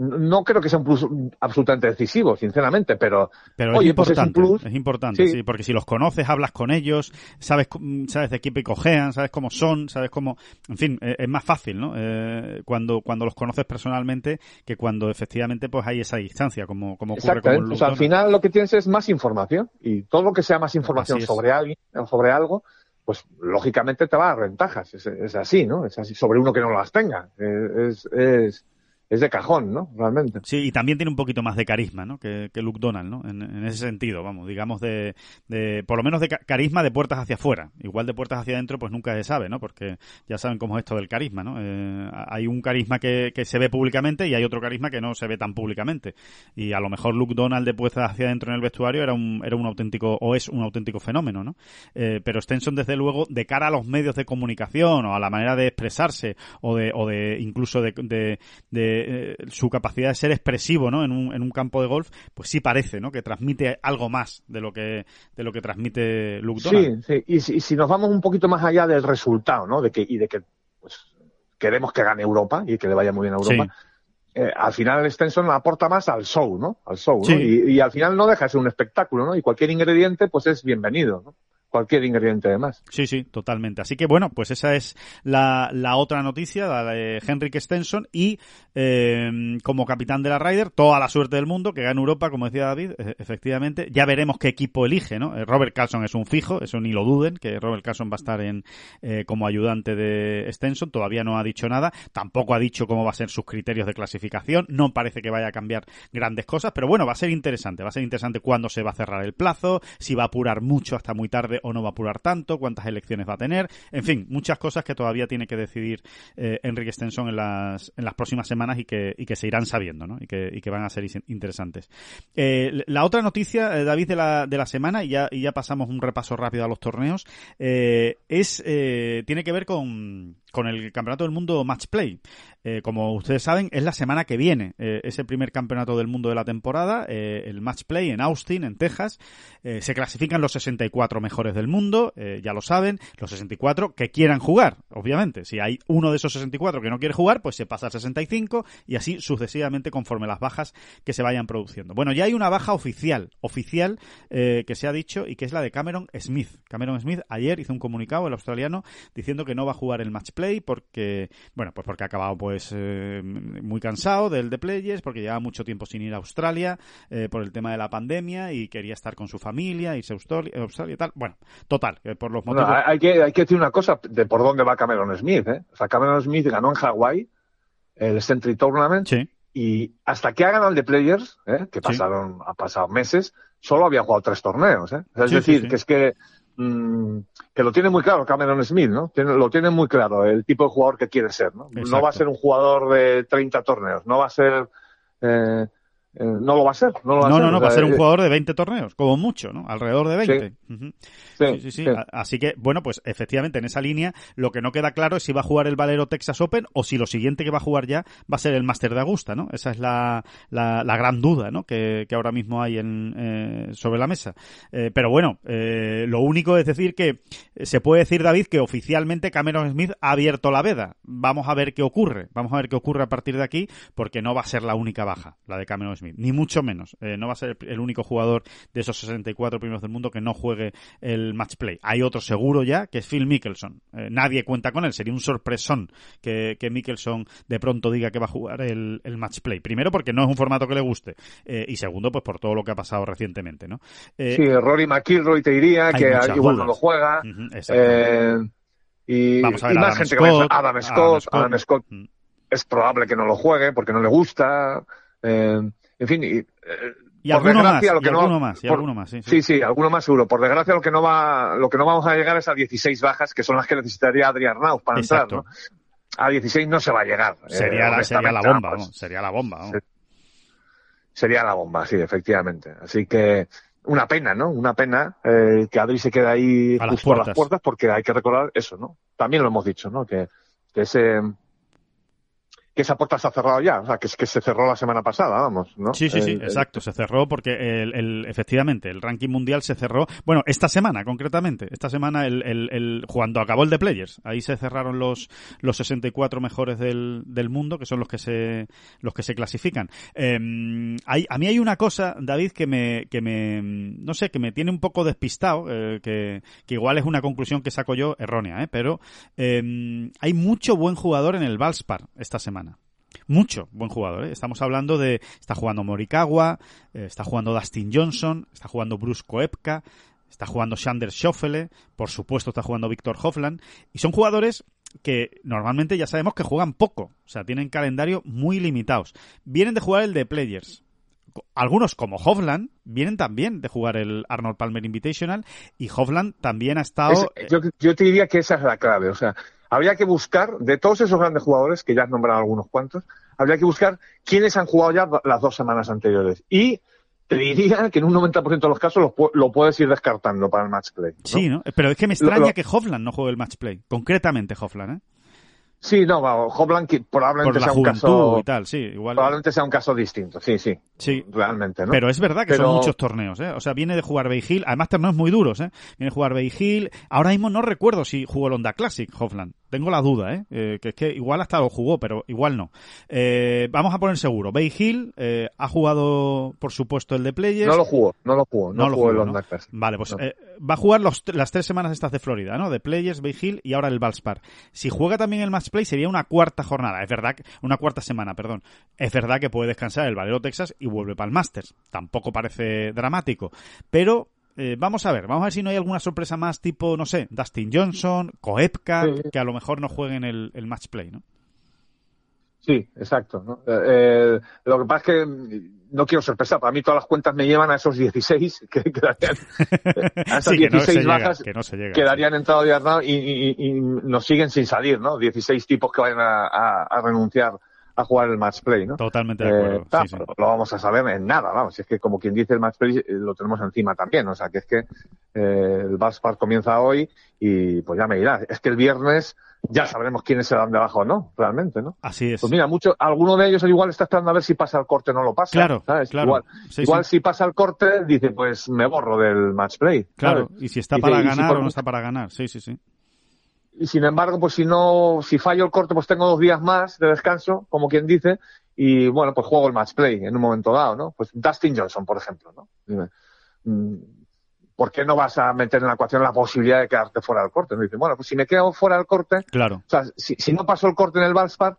no creo que sea un plus absolutamente decisivo, sinceramente, pero, pero oye, es pues importante, es, importante, sí. porque si los conoces, hablas con ellos, sabes, sabes de qué picojean, sabes cómo son, sabes cómo, en fin, e, es, más fácil, ¿no? Eh, cuando, cuando los conoces personalmente que cuando efectivamente pues hay esa distancia, como, como ocurre con el o sea, al final lo que tienes es más información y todo lo que sea más información sobre alguien, sobre algo, pues lógicamente te va a dar ventajas, es, así, ¿no? Es así, sobre uno que no las tenga, es, es es de cajón, ¿no? Realmente. Sí, y también tiene un poquito más de carisma, ¿no? Que, que Luke Donald, ¿no? En, ese sentido, vamos, digamos de, de por lo menos de carisma de puertas hacia afuera. Igual de puertas hacia adentro, pues nunca se sabe, ¿no? Porque ya saben cómo es esto del carisma, ¿no? Eh, hay un carisma que, que se ve públicamente y hay otro carisma que no se ve tan públicamente. Y a lo mejor Luke Donald de puertas hacia adentro en el vestuario era un, era un auténtico, o es un auténtico fenómeno, ¿no? Eh, pero Stenson, desde luego, de cara a los medios de comunicación o a la manera de expresarse o de, o de incluso de, de eh, su capacidad de ser expresivo ¿no? en, un, en un campo de golf, pues sí parece ¿no? que transmite algo más de lo que, de lo que transmite Luke Donald. Sí, sí. Y, si, si nos vamos un poquito más allá del resultado ¿no? de que, y de que pues, queremos que gane Europa y que le vaya muy bien a Europa. Eh, al final Stenson aporta más al show, ¿no? Al show, ¿no? Y, y, al final no deja de ser un espectáculo, ¿no? Y cualquier ingrediente, pues es bienvenido, ¿no? Cualquier ingrediente de más. Sí, sí, totalmente. Así que bueno, pues esa es la, la otra noticia, la de Henrik Stenson y eh, como capitán de la Ryder, toda la suerte del mundo, que gana Europa, como decía David, e, efectivamente. Ya veremos qué equipo elige, ¿no? Eh, Robert Carlson es un fijo, eso ni lo duden, que Robert Carlson va a estar en eh, como ayudante de Stenson, todavía no ha dicho nada, tampoco ha dicho cómo va a ser sus criterios de clasificación, no parece que vaya a cambiar grandes cosas, pero bueno, va a ser interesante, va a ser interesante cuándo se va a cerrar el plazo, si va a apurar mucho hasta muy tarde o no va a apurar tanto, cuántas elecciones va a tener, en fin, muchas cosas que todavía tiene que decidir eh, Enrique Stenson en las, en las próximas semanas y que, y que se irán sabiendo, ¿no? Y que, y que van a ser interesantes. Eh, la otra noticia, eh, David, de la, de la semana, y ya, y ya pasamos un repaso rápido a los torneos, es, tiene que ver con, con el Campeonato del Mundo Match Play. Eh, como ustedes saben, es la semana que viene. Eh, es el primer campeonato del mundo de la temporada, eh, el Match Play en Austin, en Texas. Eh, se clasifican los 64 mejores del mundo, eh, ya lo saben, los 64 que quieran jugar, obviamente. Si hay uno de esos 64 que no quiere jugar, pues se pasa al 65 y así sucesivamente conforme las bajas que se vayan produciendo. Bueno, ya hay una baja oficial, oficial, que se ha dicho y que es la de Cameron Smith. Cameron Smith ayer hizo un comunicado, el australiano, diciendo que no va a jugar el Match Play porque, bueno, pues porque ha acabado pues eh, muy cansado del de Players, porque llevaba mucho tiempo sin ir a Australia eh, por el tema de la pandemia y quería estar con su familia, irse a Australia, Australia y tal. Bueno, total, por los motivos... hay, que, hay que decir una cosa de por dónde va Cameron Smith, ¿eh? O sea, Cameron Smith ganó en Hawái el Century Tournament y hasta que ha ganado el de Players, ¿eh? que pasaron, ha pasado meses, solo había jugado tres torneos, ¿eh? es decir, que es que Mm, que lo tiene muy claro Cameron Smith, ¿no? lo tiene muy claro el tipo de jugador que quiere ser, ¿no? No va a ser un jugador de 30 torneos, no va a ser eh, eh, no lo va a ser. No, lo va no, a ser. no, no, va a ser un jugador de 20 torneos, como mucho, ¿no? Alrededor de 20. Sí, sí, sí, Así que, bueno, pues efectivamente en esa línea lo que no queda claro es si va a jugar el Valero Texas Open o si lo siguiente que va a jugar ya va a ser el Master de Augusta, ¿no? Esa es la, la, la gran duda, ¿no? Que, que, ahora mismo hay en, eh, sobre la mesa. Eh, pero bueno, eh, lo único es decir que se puede decir, David, que oficialmente Cameron Smith ha abierto la veda. Vamos a ver qué ocurre. Vamos a ver qué ocurre a partir de aquí porque no va a ser la única baja, la de Cameron Smith Smith, ni mucho menos. Eh, no va a ser el único jugador de esos 64 primeros del mundo que no juegue el match play. Hay otro seguro ya, que es Phil Mickelson. Eh, nadie cuenta con él, sería un sorpresón que, que Mickelson de pronto diga que va a jugar el, el match play. Primero porque no es un formato que le guste eh, y segundo pues por todo lo que ha pasado recientemente, ¿no? Sí, Rory McIlroy te diría que igual no lo juega. y, Vamos a ver, y más Adam gente Scott, que Adam Scott, Adam Scott. Adam Scott Mm. es probable que no lo juegue porque no le gusta. eh, en fin, y, eh, Y por alguno más, desgracia, lo y que no- alguno más, y por- alguno más, sí, sí. Sí, sí, alguno más seguro. Por desgracia, lo que no va, lo que no vamos a llegar es a 16 bajas, que son las que necesitaría Adrián Arnauz para Exacto. entrar, ¿no? A 16 no se va a llegar. eh, Sería, la, sería la honestamente, bomba, sería la bomba. vamos. Sería la bomba, sí, efectivamente. Así que una pena, ¿no? Una pena eh, que Adri se quede ahí A las justo a las puertas. puertas, porque hay que recordar eso, ¿no? También lo hemos dicho, ¿no? Que, que ese que esa puerta se ha cerrado ya, o sea, que, es que se cerró la semana pasada, vamos, ¿no? Sí, sí, sí, El- el- exacto. Se cerró porque el, el- efectivamente el ranking mundial se cerró. Bueno, esta semana concretamente, esta semana el, el, el- cuando acabó el de Players, ahí se cerraron los los 64 mejores del, del mundo, que son los que se los que se clasifican. Eh, hay, a mí hay una cosa, David, que me que me no sé, que me tiene un poco despistado, eh, que, que igual es una conclusión que saco yo errónea, ¿eh? pero eh, hay mucho buen jugador en el Valspar esta semana. Mucho buen jugador. ¿eh? Estamos hablando de. Está jugando Morikawa, eh, está jugando Dustin Johnson, está jugando Bruce Koepka, está jugando Sander Schoffele, por supuesto está jugando Víctor Hofland. Y son jugadores que normalmente ya sabemos que juegan poco. O sea, tienen calendario muy limitados. Vienen de jugar el de Players. Algunos, como Hovland, vienen también de jugar el Arnold Palmer Invitational. Y Hovland también ha estado. Es- yo, yo te diría que esa es la clave. O sea, habría que buscar, de todos esos grandes jugadores, que ya has nombrado algunos cuantos, habría que buscar quiénes han jugado ya las dos semanas anteriores. Y te diría que en un 90% de los casos lo, pu- lo puedes ir descartando para el match play. ¿no? Sí, ¿no? Pero es que me extraña lo- que Hovland no juegue el match play. Concretamente Hovland, ¿eh? Sí, no, vamos, Hoblan que Por probablemente la sea un caso, y tal, sí, igual. probablemente sea un caso distinto. Sí, sí, Sí. realmente, ¿no? Pero es verdad que Pero- son muchos torneos, ¿eh? O sea, viene de jugar Bay Hill, además torneos muy duros, ¿eh? Viene de jugar Bay Hill. Ahora mismo no recuerdo si jugó el Honda Classic, Hofland. Tengo la duda, ¿eh? Eh, que es que igual hasta lo jugó, pero igual no. Eh, vamos a poner seguro. Bay Hill eh, ha jugado, por supuesto, el de Players. no lo jugó, no lo jugó, no, No lo jugó el ¿no? Vale, pues No. va a jugar los- las tres semanas estas de Florida, ¿no? De Players, Bay Hill y ahora el Valspar. Si juega también el Match Play sería una cuarta jornada, es verdad, que- una cuarta semana, perdón. Es verdad que puede descansar el Valero Texas y vuelve para el Masters. Tampoco parece dramático, pero eh, vamos a ver, vamos a ver si no hay alguna sorpresa más tipo, no sé, Dustin Johnson, Koepka, que a lo mejor no jueguen el, el Match Play, ¿no? Sí, exacto. ¿no? Eh, eh, lo que pasa es que mm, no quiero sorpresa. Para mí todas las cuentas me llevan a esos 16 que quedarían, a esas Sí, que no 16 llega, bajas que no se llega. quedarían entrado y, y- y- y nos siguen sin salir, ¿no? 16 tipos que vayan a, a- a renunciar a jugar el match play, ¿no? Totalmente de Eh, acuerdo. sí, sí. Lo vamos a saber en nada, vamos. Es que como quien dice el match play eh, lo tenemos encima también. O sea, que es que eh, el Valspar comienza hoy y pues ya me dirás. Es que el viernes ya sabremos quiénes se dan de abajo o no, realmente, ¿no? Así es. Pues mira, mucho, alguno de ellos igual está esperando a ver si pasa el corte o no lo pasa. Claro, ¿sabes? claro. Igual, Sí, igual sí. si pasa el corte, dice, pues me borro del match play. Claro, ¿sabes? y si está Dice, para si ganar por- o no está para ganar. Sí, sí, sí. Y sin embargo, pues si no, si fallo el corte, pues tengo dos días más de descanso, como quien dice, y bueno, pues juego el match play en un momento dado, ¿no? Pues Dustin Johnson, por ejemplo, ¿no? Dime, mm, ¿por qué no vas a meter en la ecuación la posibilidad de quedarte fuera del corte? Me dice, bueno, pues si me quedo fuera del corte, Claro, o sea, si, si no paso el corte en el Valspar,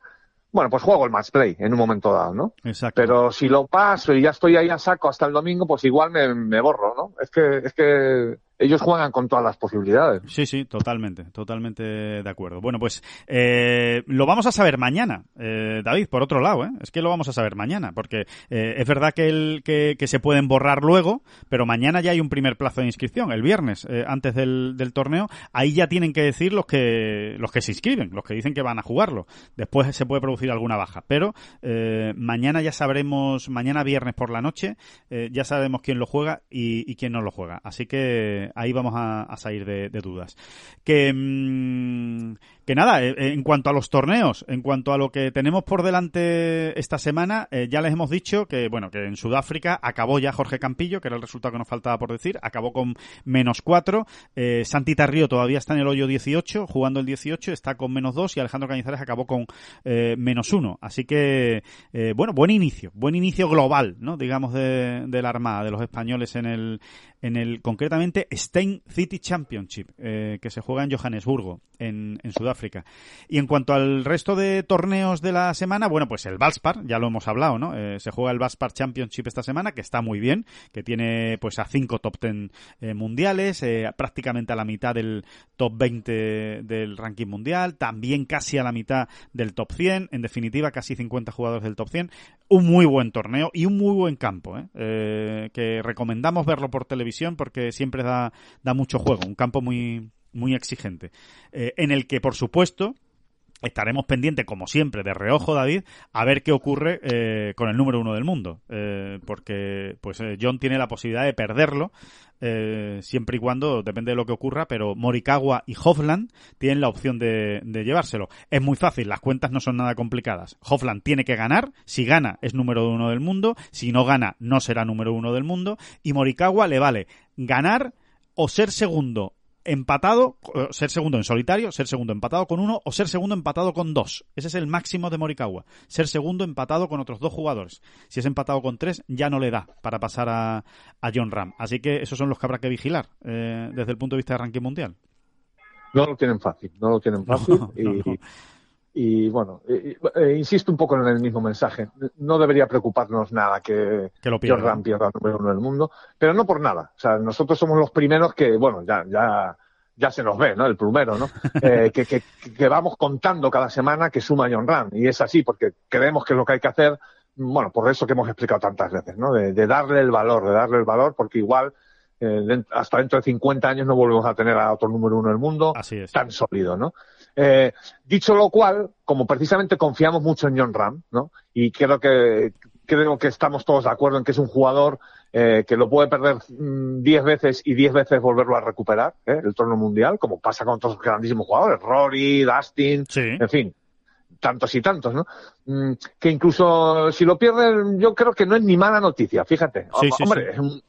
bueno, pues juego el match play en un momento dado, ¿no? exacto. Pero si lo paso y ya estoy ahí a saco hasta el domingo, pues igual me, me borro, ¿no? Es que, es que ellos juegan con todas las posibilidades. Sí, sí, totalmente, totalmente de acuerdo. Bueno, pues eh, lo vamos a saber mañana, eh, David, por otro lado, ¿eh? es que lo vamos a saber mañana, porque eh, es verdad que, el, que, que se pueden borrar luego, pero mañana ya hay un primer plazo de inscripción, el viernes, eh, antes del, del torneo, ahí ya tienen que decir los que, los que se inscriben, los que dicen que van a jugarlo. Después se puede producir alguna baja, pero eh, mañana ya sabremos, mañana viernes por la noche, ya sabemos quién lo juega y quién no lo juega. Así que ahí vamos a, salir de, de dudas. Que mm, que nada, eh, en cuanto a los torneos, en cuanto a lo que tenemos por delante esta semana, eh, ya les hemos dicho que, bueno, que en Sudáfrica acabó ya Jorge Campillo, que era el resultado que nos faltaba por decir, acabó con menos 4. Eh, Santi Tarrío todavía está en el hoyo 18, jugando el 18, está con menos 2 y Alejandro Cañizares acabó con eh, menos 1. Así que, eh, bueno, buen inicio, buen inicio global, ¿no? Digamos, de, la Armada, de los españoles en el, en el concretamente Stein City Championship, eh, que se juega en Johannesburgo, en, en, Sudáfrica. Y en cuanto al resto de torneos de la semana, bueno, pues el Valspar, ya lo hemos hablado, ¿no? Eh, se juega el Valspar Championship esta semana, que está muy bien, que tiene pues a cinco top ten eh, mundiales, eh, prácticamente a la mitad del top 20 del ranking mundial, también casi a la mitad del top 100, en definitiva casi 50 jugadores del top 100. Un muy buen torneo y un muy buen campo, eh que recomendamos verlo por televisión porque siempre da, da mucho juego, un campo muy, muy exigente, eh, en el que, por supuesto, estaremos pendientes, como siempre, de reojo, David, a ver qué ocurre eh, con el número uno del mundo. Eh, porque pues John tiene la posibilidad de perderlo, siempre y cuando, depende de lo que ocurra, pero Morikawa y Hofland tienen la opción de, de, llevárselo. Es muy fácil, las cuentas no son nada complicadas. Hofland tiene que ganar, si gana es número uno del mundo, si no gana no será número uno del mundo, y Morikawa le vale ganar o ser segundo empatado, ser segundo en solitario, ser segundo empatado con uno o ser segundo empatado con dos. Ese es el máximo de Morikawa. Ser segundo empatado con otros dos jugadores. Si es empatado con tres, ya no le da para pasar a, a John Ram. Así que esos son los que habrá que vigilar eh, desde el punto de vista de ranking mundial. No lo tienen fácil, no lo tienen fácil. No, y, no. Y, bueno, eh, eh, insisto un poco en el mismo mensaje. No debería preocuparnos nada que, que lo John Ram pierda el número uno del mundo, pero no por nada. O sea, nosotros somos los primeros que, bueno, ya, ya, ya se nos ve, ¿no? El plumero, ¿no? Eh, que, que, que, vamos contando cada semana que suma John Ram. Y es así, porque creemos que es lo que hay que hacer, bueno, por eso que hemos explicado tantas veces, ¿no? De, de darle el valor, de darle el valor, porque igual eh, hasta dentro de 50 años no volvemos a tener a otro número uno del mundo tan sólido, ¿no? Eh, dicho lo cual, como precisamente confiamos mucho en John Ram, ¿no? Y creo que creo que estamos todos de acuerdo en que es un jugador eh, que lo puede perder 10 mm, veces y 10 veces volverlo a recuperar, ¿eh? el torneo mundial, como pasa con otros grandísimos jugadores, Rory, Dustin, sí. en fin, tantos y tantos, ¿no? Mm, que incluso si lo pierden, yo creo que no es ni mala noticia, fíjate. Sí, sí, Hombre, es un,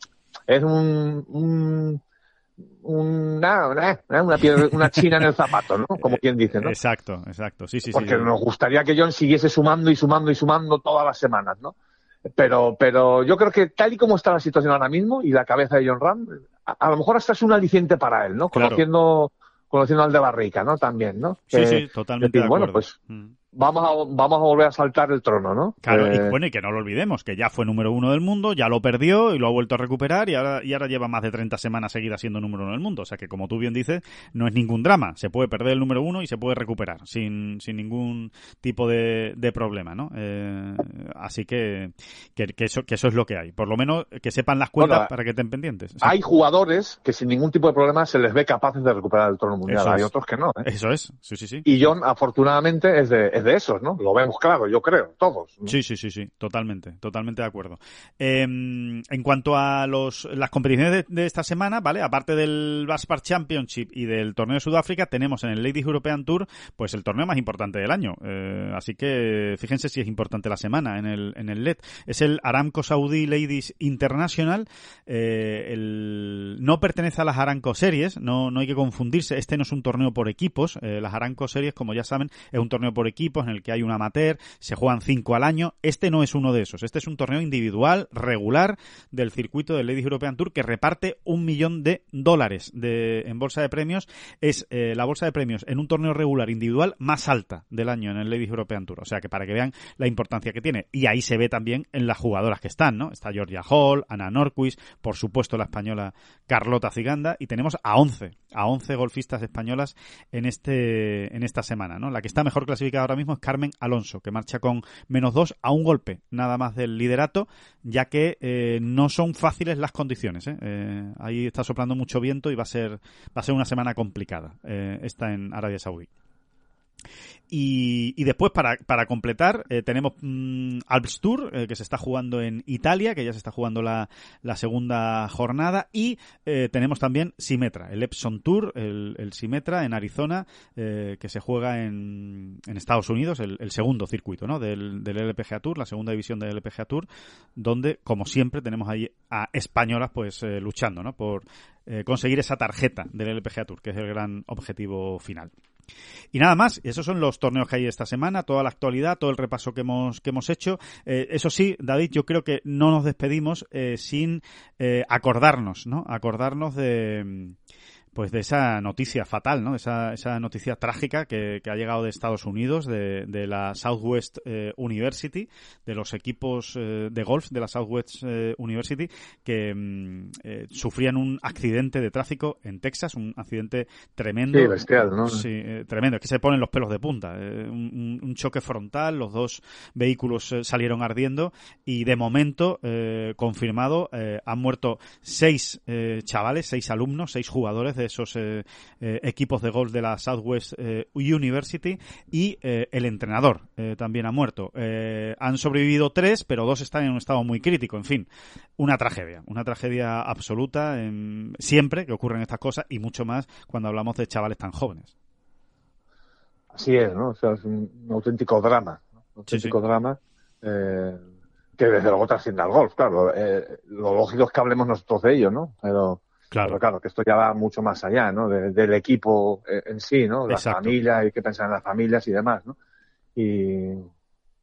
es un, un una, una, una, piedra, una, china en el zapato, ¿no? Como quien dice, ¿no? Exacto, exacto, sí, sí, Porque sí. nos gustaría que John siguiese sumando y sumando y sumando todas las semanas, ¿no? Pero, pero yo creo que tal y como está la situación ahora mismo y la cabeza de John Ram, a, a lo mejor hasta es un aliciente para él, ¿no? Claro. Conociendo, conociendo al de Barrica, ¿no? También, ¿no? Sí, que, sí, totalmente decir, de bueno, acuerdo. pues Mm. Vamos a, vamos a volver a saltar el trono, ¿no? Claro, Eh, y bueno, y que no lo olvidemos, que ya fue número uno del mundo, ya lo perdió y lo ha vuelto a recuperar y ahora, y ahora lleva más de 30 semanas seguidas siendo número uno del mundo. O sea que, como tú bien dices, no es ningún drama. Se puede perder el número uno y se puede recuperar sin, sin ningún tipo de, de problema, ¿no? Eh, así que, que, que eso, que eso es lo que hay. Por lo menos que sepan las cuentas Bueno, para que estén pendientes. Sí. Hay jugadores que sin ningún tipo de problema se les ve capaces de recuperar el trono mundial. Eso Hay es. otros que no, ¿eh? Eso es, sí, sí, sí. Y John, afortunadamente, es de, de esos, ¿no? Lo vemos claro, yo creo, todos. Sí, sí, sí, sí, totalmente, totalmente de acuerdo. Eh, en cuanto a los, las competiciones de, de, esta semana, ¿vale? Aparte del Baspar Championship y del torneo de Sudáfrica, tenemos en el Ladies European Tour, pues el torneo más importante del año. Eh, así que fíjense si es importante la semana en el, en el LED. Es el Aramco Saudi Ladies International. Eh, el, no pertenece a las Aramco Series, no, no hay que confundirse. Este no es un torneo por equipos. Eh, las Aramco Series, como ya saben, es un torneo por equipos en el que hay un amateur, se juegan cinco al año. Este no es uno de esos. Este es un torneo individual, regular, del circuito del Ladies European Tour que reparte un millón de dólares de, en bolsa de premios. Es eh, la bolsa de premios en un torneo regular individual más alta del año en el Ladies European Tour. O sea que para que vean la importancia que tiene. Y ahí se ve también en las jugadoras que están, ¿no? Está Georgia Hall, Ana Norquist, por supuesto la española Carlota Ciganda y tenemos a 11, a 11 golfistas españolas en este en esta semana, ¿no? La que está mejor clasificada ahora mismo es Carmen Alonso, que marcha con menos dos a un golpe, nada más del liderato, ya que eh, no son fáciles las condiciones, ¿eh? Eh, ahí está soplando mucho viento y va a ser va a ser una semana complicada eh, esta en Arabia Saudí. Y, después, para, para completar, eh, tenemos mm, Alps Tour, eh, que se está jugando en Italia, que ya se está jugando la, la segunda jornada. Y eh, tenemos también Simetra, el Epson Tour, el, el Simetra en Arizona, que se juega en, en Estados Unidos, el, segundo circuito ¿no? del, del LPGA Tour, la segunda división del LPGA Tour, donde, como siempre, tenemos ahí a españolas pues luchando ¿no? por conseguir esa tarjeta del LPGA Tour, que es el gran objetivo final. Y nada más, esos son los torneos que hay esta semana, toda la actualidad, todo el repaso que hemos, que hemos hecho. Eh, eso sí, David, yo creo que no nos despedimos eh, sin eh, acordarnos, ¿no? Acordarnos de pues de esa noticia fatal, ¿no? Esa, esa noticia trágica que, que ha llegado de Estados Unidos, de, de la Southwest eh, University, de los equipos eh, de golf de la Southwest eh, University, que mm, sufrían un accidente de tráfico en Texas, un accidente tremendo. Sí, bestial, ¿no? Sí, tremendo. Es que se ponen los pelos de punta. Un, un, choque frontal, los dos vehículos salieron ardiendo y de momento, confirmado, han muerto seis chavales, seis alumnos, seis jugadores de esos eh, eh, equipos de golf de la Southwest eh, University y el entrenador también ha muerto. han sobrevivido tres, pero dos están en un estado muy crítico. En fin, una tragedia, una tragedia absoluta siempre que ocurren estas cosas y mucho más cuando hablamos de chavales tan jóvenes. Así es, ¿no? O sea, es un, auténtico drama, un auténtico drama que desde luego trasciende al golf, claro. lo lógico es que hablemos nosotros de ello, ¿no? Pero Claro. claro, que esto ya va mucho más allá, ¿no? del equipo eh, en sí, ¿no? La familia, hay que pensar en las familias y demás, ¿no? Y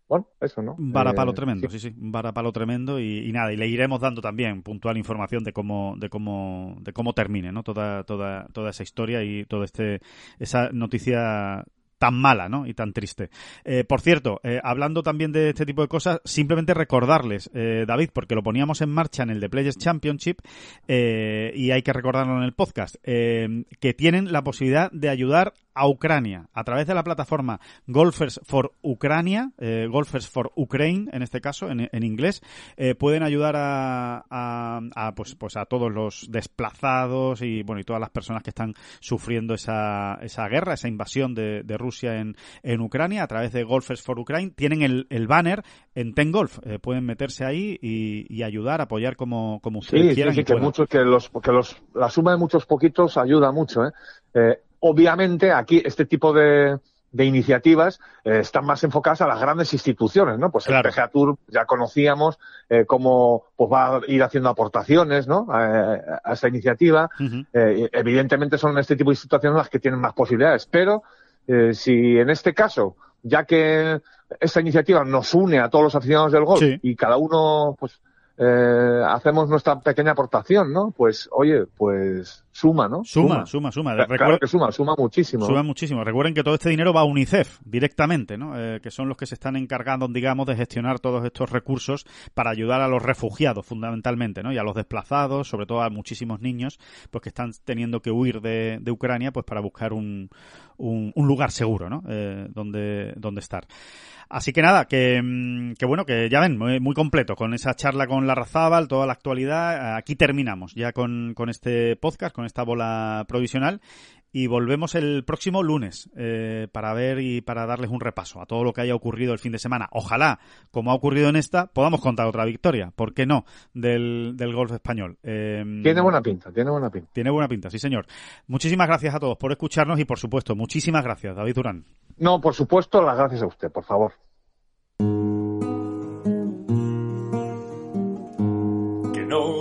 bueno, eso, ¿no? Un varapalo eh, tremendo, sí, sí, un varapalo tremendo y, nada, y le iremos dando también puntual información de cómo, de cómo, de cómo termine, ¿no? Toda, toda, toda esa historia y toda este, esa noticia tan mala, ¿no? Y tan triste. Eh, por cierto, eh, hablando también de este tipo de cosas, simplemente recordarles, eh, David, porque lo poníamos en marcha en el The Players Championship y hay que recordarlo en el podcast, que tienen la posibilidad de ayudar a Ucrania a través de la plataforma Golfers for Ucrania, Golfers for Ukraine en este caso, en, en inglés, pueden ayudar a, a, a, pues, pues a todos los desplazados y bueno y todas las personas que están sufriendo esa, esa guerra, esa invasión de, de Rusia en, en Ucrania a través de Golfers for Ukraine. Tienen el, el banner en Ten Golf. Eh, pueden meterse ahí y, ayudar, apoyar como, como ustedes quieran. Sí, que, mucho, que, los, que los, la suma de muchos poquitos ayuda mucho. ¿eh? Eh, obviamente aquí este tipo de, de iniciativas están más enfocadas a las grandes instituciones, ¿no? Pues el PGA Tour ya conocíamos cómo pues va a ir haciendo aportaciones, ¿no? A, esta iniciativa. evidentemente son este tipo de instituciones las que tienen más posibilidades, pero eh, si en este caso, ya que esta iniciativa nos une a todos los aficionados del golf y cada uno pues eh, hacemos nuestra pequeña aportación, ¿no? Pues, oye, pues suma, ¿no? Suma, suma, suma. Claro que suma, suma muchísimo. Suma muchísimo. Recuerden que todo este dinero va a UNICEF directamente, ¿no? Eh, que son los que se están encargando, digamos, de gestionar todos estos recursos para ayudar a los refugiados, fundamentalmente, ¿no? Y a los desplazados, sobre todo a muchísimos niños, pues que están teniendo que huir de, de Ucrania, pues para buscar un, un, lugar seguro, ¿no? Eh, donde, donde estar. Así que nada, que, mm, que bueno, que ya ven, muy, completo con esa charla con la Razábal, toda la actualidad. Aquí terminamos ya con, con este podcast, con esta bola provisional y volvemos el próximo lunes eh, para ver y para darles un repaso a todo lo que haya ocurrido el fin de semana. Ojalá, como ha ocurrido en esta, podamos contar otra victoria, ¿por qué no?, del, del golf español. Em, tiene buena pinta, tiene buena pinta. Tiene buena pinta, sí señor. Muchísimas gracias a todos por escucharnos y por supuesto, muchísimas gracias, David Durán. No, por supuesto, las gracias a usted, por favor.